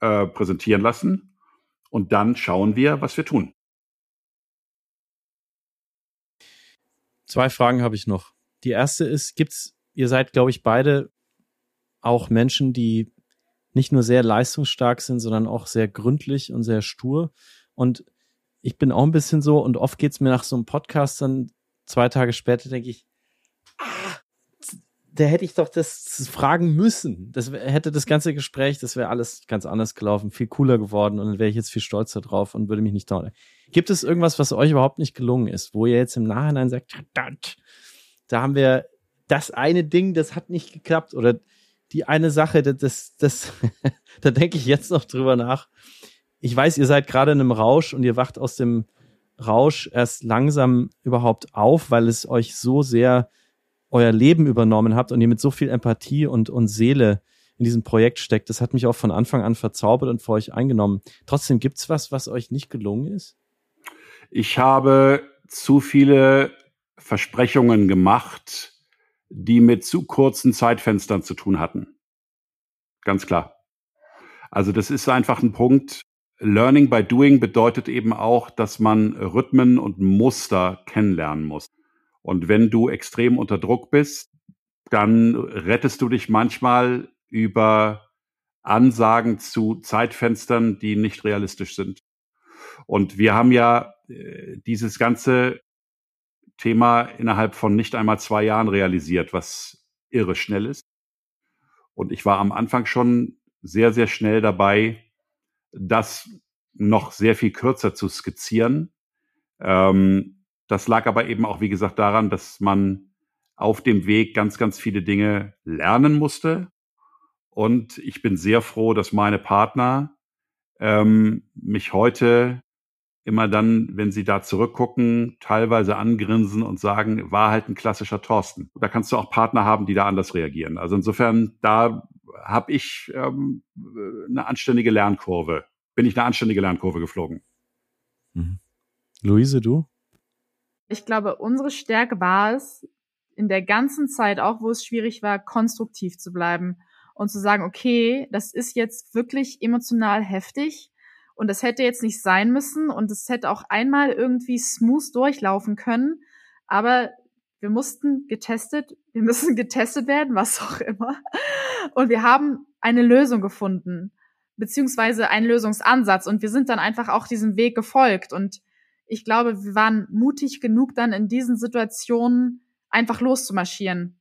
äh, präsentieren lassen und dann schauen wir, was wir tun. Zwei Fragen habe ich noch. Die erste ist, gibt's, ihr seid, glaube ich, beide auch Menschen, die nicht nur sehr leistungsstark sind, sondern auch sehr gründlich und sehr stur. Und ich bin auch ein bisschen so und oft geht's mir nach so einem Podcast dann zwei Tage später denke ich, da hätte ich doch das fragen müssen. Das hätte das ganze Gespräch, das wäre alles ganz anders gelaufen, viel cooler geworden und dann wäre ich jetzt viel stolzer drauf und würde mich nicht dauern. Gibt es irgendwas, was euch überhaupt nicht gelungen ist, wo ihr jetzt im Nachhinein sagt, da haben wir das eine Ding, das hat nicht geklappt oder die eine Sache, das, das, <laughs> da denke ich jetzt noch drüber nach. Ich weiß, ihr seid gerade in einem Rausch und ihr wacht aus dem Rausch erst langsam überhaupt auf, weil es euch so sehr euer Leben übernommen habt und ihr mit so viel Empathie und, und Seele in diesem Projekt steckt. Das hat mich auch von Anfang an verzaubert und vor euch eingenommen. Trotzdem gibt's was, was euch nicht gelungen ist? Ich habe zu viele Versprechungen gemacht, die mit zu kurzen Zeitfenstern zu tun hatten. Ganz klar. Also das ist einfach ein Punkt. Learning by Doing bedeutet eben auch, dass man Rhythmen und Muster kennenlernen muss. Und wenn du extrem unter Druck bist, dann rettest du dich manchmal über Ansagen zu Zeitfenstern, die nicht realistisch sind. Und wir haben ja äh, dieses ganze Thema innerhalb von nicht einmal zwei Jahren realisiert, was irre schnell ist. Und ich war am Anfang schon sehr, sehr schnell dabei, das noch sehr viel kürzer zu skizzieren. Ähm, das lag aber eben auch, wie gesagt, daran, dass man auf dem Weg ganz, ganz viele Dinge lernen musste. Und ich bin sehr froh, dass meine Partner ähm, mich heute immer dann, wenn sie da zurückgucken, teilweise angrinsen und sagen, war halt ein klassischer Thorsten. Da kannst du auch Partner haben, die da anders reagieren. Also insofern, da habe ich ähm, eine anständige Lernkurve, bin ich eine anständige Lernkurve geflogen. Mhm. Luise, du? Ich glaube, unsere Stärke war es, in der ganzen Zeit, auch wo es schwierig war, konstruktiv zu bleiben und zu sagen, okay, das ist jetzt wirklich emotional heftig und das hätte jetzt nicht sein müssen und es hätte auch einmal irgendwie smooth durchlaufen können, aber wir mussten getestet, wir müssen <laughs> getestet werden, was auch immer. Und wir haben eine Lösung gefunden, beziehungsweise einen Lösungsansatz und wir sind dann einfach auch diesem Weg gefolgt und ich glaube, wir waren mutig genug dann in diesen Situationen einfach loszumarschieren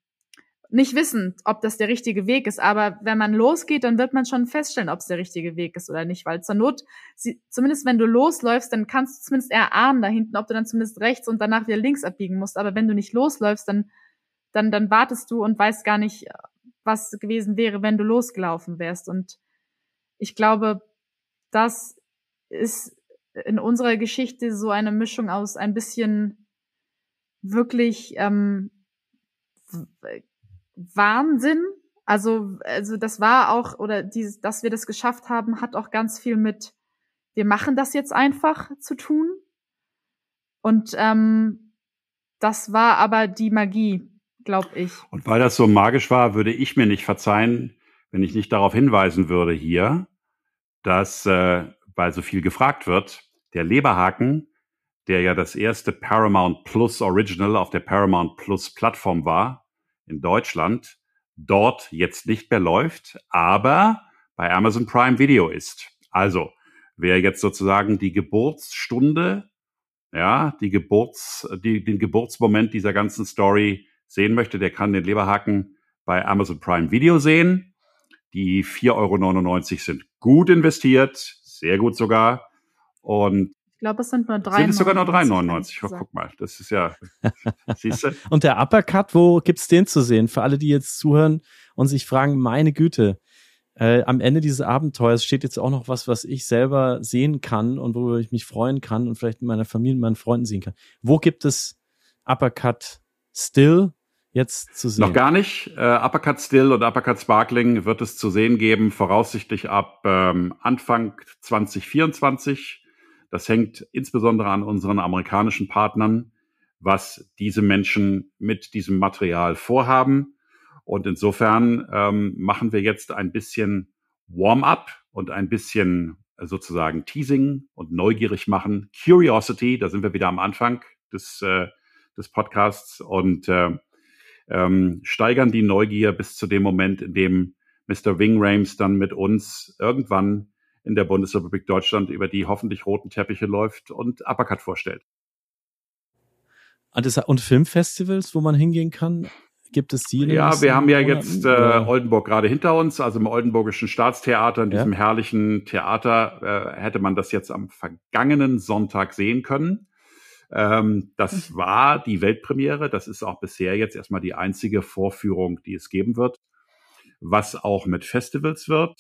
nicht wissend, ob das der richtige Weg ist. Aber wenn man losgeht, dann wird man schon feststellen, ob es der richtige Weg ist oder nicht. Weil zur Not, sie, zumindest wenn du losläufst, dann kannst du zumindest erahnen da hinten, ob du dann zumindest rechts und danach wieder links abbiegen musst. Aber wenn du nicht losläufst, dann, dann, dann wartest du und weißt gar nicht, was gewesen wäre, wenn du losgelaufen wärst. Und ich glaube, das ist in unserer Geschichte so eine Mischung aus ein bisschen wirklich ähm, Wahnsinn. Also, also das war auch, oder dieses, dass wir das geschafft haben, hat auch ganz viel mit, wir machen das jetzt einfach zu tun. Und ähm, das war aber die Magie, glaube ich. Und weil das so magisch war, würde ich mir nicht verzeihen, wenn ich nicht darauf hinweisen würde hier, dass, äh, weil so viel gefragt wird, der Leberhaken, der ja das erste Paramount Plus Original auf der Paramount Plus Plattform war in Deutschland, dort jetzt nicht mehr läuft, aber bei Amazon Prime Video ist. Also, wer jetzt sozusagen die Geburtsstunde, ja, die Geburts, die, den Geburtsmoment dieser ganzen Story sehen möchte, der kann den Leberhaken bei Amazon Prime Video sehen. Die 4,99 Euro sind gut investiert, sehr gut sogar. Und ich glaube, es sind nur 3,99. Sind es sogar nur 3,99? Oh, guck mal, das ist ja, <laughs> siehst du? Und der Uppercut, wo gibt's den zu sehen? Für alle, die jetzt zuhören und sich fragen, meine Güte, äh, am Ende dieses Abenteuers steht jetzt auch noch was, was ich selber sehen kann und worüber ich mich freuen kann und vielleicht mit meiner Familie, mit meinen Freunden sehen kann. Wo gibt es Uppercut Still jetzt zu sehen? Noch gar nicht. Äh, Uppercut Still und Uppercut Sparkling wird es zu sehen geben, voraussichtlich ab ähm, Anfang 2024. Das hängt insbesondere an unseren amerikanischen Partnern, was diese Menschen mit diesem Material vorhaben. Und insofern ähm, machen wir jetzt ein bisschen Warm-up und ein bisschen äh, sozusagen Teasing und neugierig machen. Curiosity, da sind wir wieder am Anfang des, äh, des Podcasts und äh, ähm, steigern die Neugier bis zu dem Moment, in dem Mr. Wing Rames dann mit uns irgendwann in der Bundesrepublik Deutschland über die hoffentlich roten Teppiche läuft und Uppercut vorstellt. Und Filmfestivals, wo man hingehen kann? Gibt es die? Ja, wir haben ja Monaten, jetzt äh, Oldenburg gerade hinter uns, also im Oldenburgischen Staatstheater, in diesem ja. herrlichen Theater, äh, hätte man das jetzt am vergangenen Sonntag sehen können. Ähm, das mhm. war die Weltpremiere. Das ist auch bisher jetzt erstmal die einzige Vorführung, die es geben wird. Was auch mit Festivals wird,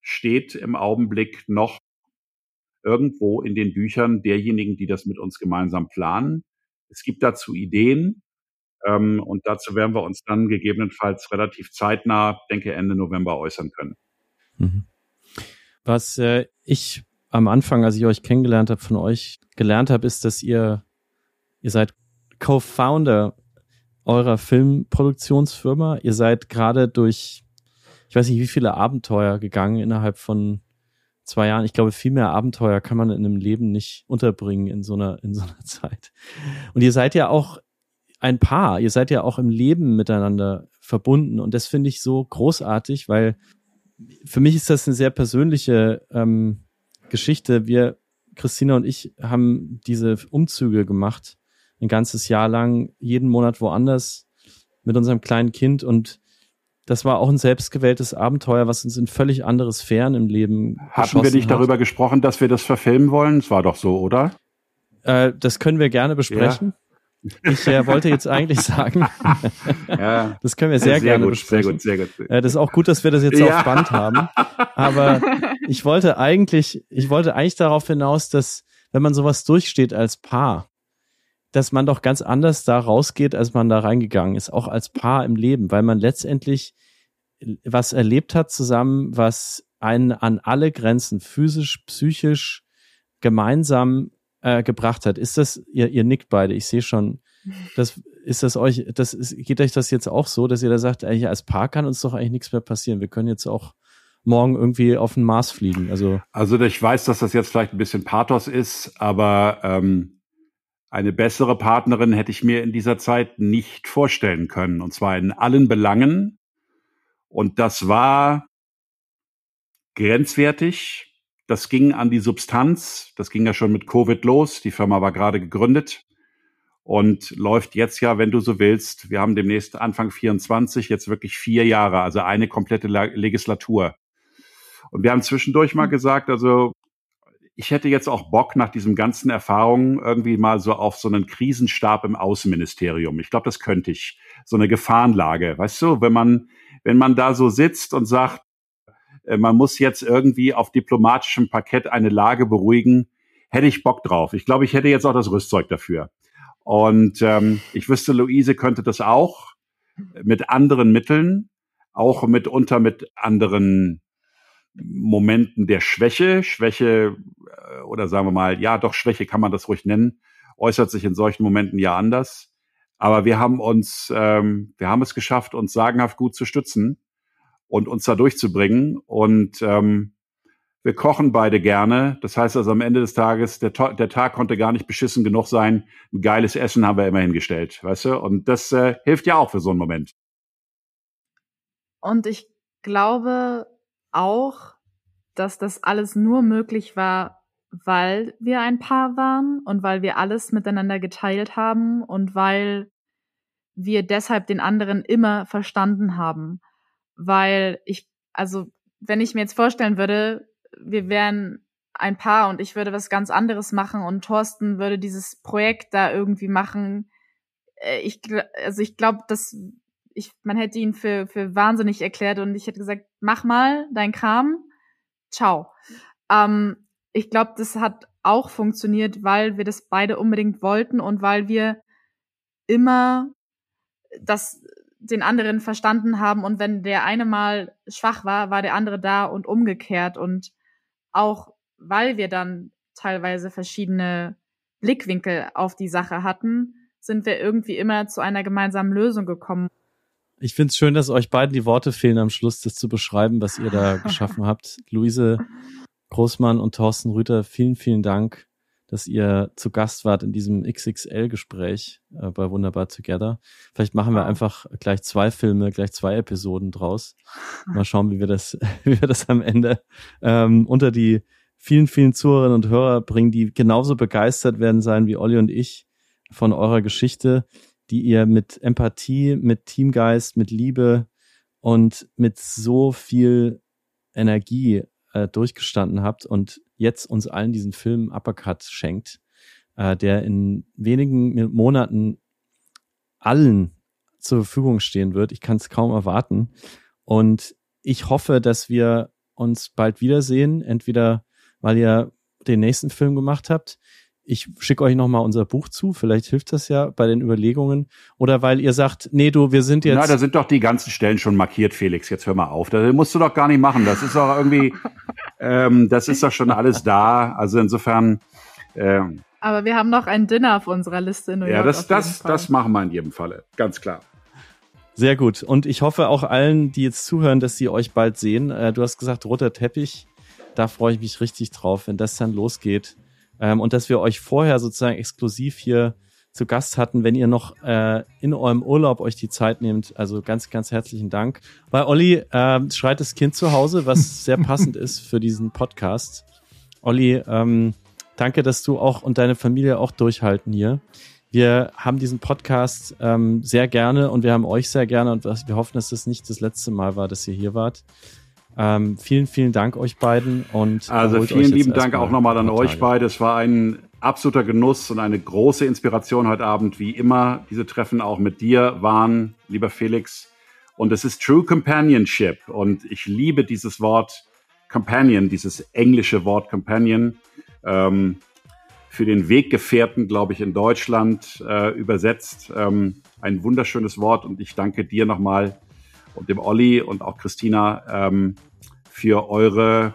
steht im Augenblick noch irgendwo in den Büchern derjenigen, die das mit uns gemeinsam planen. Es gibt dazu Ideen. Ähm, und dazu werden wir uns dann gegebenenfalls relativ zeitnah, denke Ende November, äußern können. Mhm. Was äh, ich am Anfang, als ich euch kennengelernt habe, von euch gelernt habe, ist, dass ihr, ihr seid Co-Founder eurer Filmproduktionsfirma. Ihr seid gerade durch, ich weiß nicht, wie viele Abenteuer gegangen innerhalb von zwei Jahren. Ich glaube, viel mehr Abenteuer kann man in einem Leben nicht unterbringen in so einer, in so einer <laughs> Zeit. Und ihr seid ja auch ein Paar. Ihr seid ja auch im Leben miteinander verbunden. Und das finde ich so großartig, weil für mich ist das eine sehr persönliche ähm, Geschichte. Wir, Christina und ich, haben diese Umzüge gemacht, ein ganzes Jahr lang, jeden Monat woanders mit unserem kleinen Kind und das war auch ein selbstgewähltes Abenteuer, was uns in völlig andere Sphären im Leben Hatten wir nicht hat. darüber gesprochen, dass wir das verfilmen wollen? Es war doch so, oder? Äh, das können wir gerne besprechen. Ich äh, wollte jetzt eigentlich sagen, <laughs> ja. das können wir sehr, sehr gerne gut, besprechen. Sehr gut, sehr gut. Äh, das ist auch gut, dass wir das jetzt ja. auf Band haben. Aber ich wollte eigentlich, ich wollte eigentlich darauf hinaus, dass wenn man sowas durchsteht als Paar, dass man doch ganz anders da rausgeht, als man da reingegangen ist, auch als Paar im Leben, weil man letztendlich was erlebt hat zusammen, was einen an alle Grenzen physisch, psychisch gemeinsam äh, gebracht hat. Ist das, ihr, ihr nickt beide, ich sehe schon, das ist das euch, das ist, geht euch das jetzt auch so, dass ihr da sagt, eigentlich als Paar kann uns doch eigentlich nichts mehr passieren. Wir können jetzt auch morgen irgendwie auf den Mars fliegen. Also, also ich weiß, dass das jetzt vielleicht ein bisschen Pathos ist, aber ähm, eine bessere Partnerin hätte ich mir in dieser Zeit nicht vorstellen können. Und zwar in allen Belangen. Und das war grenzwertig. Das ging an die Substanz. Das ging ja schon mit Covid los. Die Firma war gerade gegründet und läuft jetzt ja, wenn du so willst. Wir haben demnächst Anfang 24 jetzt wirklich vier Jahre, also eine komplette Legislatur. Und wir haben zwischendurch mal hm. gesagt, also ich hätte jetzt auch Bock nach diesen ganzen Erfahrungen irgendwie mal so auf so einen Krisenstab im Außenministerium. Ich glaube, das könnte ich. So eine Gefahrenlage, weißt du, wenn man, wenn man da so sitzt und sagt, äh, man muss jetzt irgendwie auf diplomatischem Parkett eine Lage beruhigen, hätte ich Bock drauf. Ich glaube, ich hätte jetzt auch das Rüstzeug dafür. Und ähm, ich wüsste, Luise könnte das auch mit anderen Mitteln, auch mitunter mit anderen Momenten der Schwäche. Schwäche äh, oder sagen wir mal, ja, doch Schwäche kann man das ruhig nennen, äußert sich in solchen Momenten ja anders. Aber wir haben uns, ähm, wir haben es geschafft, uns sagenhaft gut zu stützen und uns da durchzubringen. Und ähm, wir kochen beide gerne. Das heißt also am Ende des Tages, der, der Tag konnte gar nicht beschissen genug sein. Ein geiles Essen haben wir immer hingestellt, weißt du? Und das äh, hilft ja auch für so einen Moment. Und ich glaube auch, dass das alles nur möglich war, weil wir ein Paar waren und weil wir alles miteinander geteilt haben und weil wir deshalb den anderen immer verstanden haben. Weil ich, also wenn ich mir jetzt vorstellen würde, wir wären ein Paar und ich würde was ganz anderes machen und Thorsten würde dieses Projekt da irgendwie machen. Äh, ich, also ich glaube, dass ich, man hätte ihn für, für wahnsinnig erklärt und ich hätte gesagt, mach mal dein Kram. Ciao. Ähm, ich glaube, das hat auch funktioniert, weil wir das beide unbedingt wollten und weil wir immer das den anderen verstanden haben und wenn der eine mal schwach war, war der andere da und umgekehrt und auch weil wir dann teilweise verschiedene Blickwinkel auf die Sache hatten, sind wir irgendwie immer zu einer gemeinsamen Lösung gekommen. Ich finde es schön, dass euch beiden die Worte fehlen am Schluss, das zu beschreiben, was ihr da <laughs> geschaffen habt. Luise Großmann und Thorsten Rüther, vielen, vielen Dank, dass ihr zu Gast wart in diesem XXL-Gespräch äh, bei Wunderbar Together. Vielleicht machen wir einfach gleich zwei Filme, gleich zwei Episoden draus. <laughs> Mal schauen, wie wir das, <laughs> wie wir das am Ende ähm, unter die vielen, vielen Zuhörerinnen und Hörer bringen, die genauso begeistert werden sein wie Olli und ich von eurer Geschichte, die ihr mit Empathie, mit Teamgeist, mit Liebe und mit so viel Energie äh, durchgestanden habt und jetzt uns allen diesen Film Uppercut schenkt, äh, der in wenigen Monaten allen zur Verfügung stehen wird. Ich kann es kaum erwarten. Und ich hoffe, dass wir uns bald wiedersehen, entweder weil ihr den nächsten Film gemacht habt. Ich schicke euch nochmal unser Buch zu, vielleicht hilft das ja bei den Überlegungen. Oder weil ihr sagt, nee, du, wir sind jetzt. Na, da sind doch die ganzen Stellen schon markiert, Felix. Jetzt hör mal auf. Das musst du doch gar nicht machen. Das ist doch irgendwie, <laughs> ähm, das ist doch schon alles da. Also insofern. Ähm, Aber wir haben noch ein Dinner auf unserer Liste in New York. Ja, das, das, das machen wir in jedem Falle. Ganz klar. Sehr gut. Und ich hoffe auch allen, die jetzt zuhören, dass sie euch bald sehen. Äh, du hast gesagt, roter Teppich. Da freue ich mich richtig drauf, wenn das dann losgeht. Ähm, und dass wir euch vorher sozusagen exklusiv hier zu Gast hatten, wenn ihr noch äh, in eurem Urlaub euch die Zeit nehmt. Also ganz, ganz herzlichen Dank. Bei Olli äh, schreit das Kind zu Hause, was <laughs> sehr passend ist für diesen Podcast. Olli, ähm, danke, dass du auch und deine Familie auch durchhalten hier. Wir haben diesen Podcast ähm, sehr gerne und wir haben euch sehr gerne und wir hoffen, dass das nicht das letzte Mal war, dass ihr hier wart. Ähm, vielen, vielen Dank euch beiden und also vielen lieben Dank auch nochmal an euch beide. Es war ein absoluter Genuss und eine große Inspiration heute Abend, wie immer. Diese Treffen auch mit dir waren, lieber Felix. Und es ist True Companionship und ich liebe dieses Wort Companion, dieses englische Wort Companion. Ähm, für den Weggefährten, glaube ich, in Deutschland äh, übersetzt. Ähm, ein wunderschönes Wort und ich danke dir nochmal und dem Olli und auch Christina ähm, für eure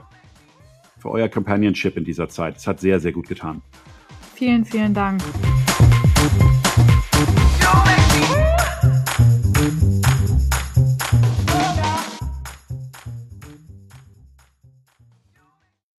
für euer Companionship in dieser Zeit. Es hat sehr, sehr gut getan. Vielen, vielen Dank.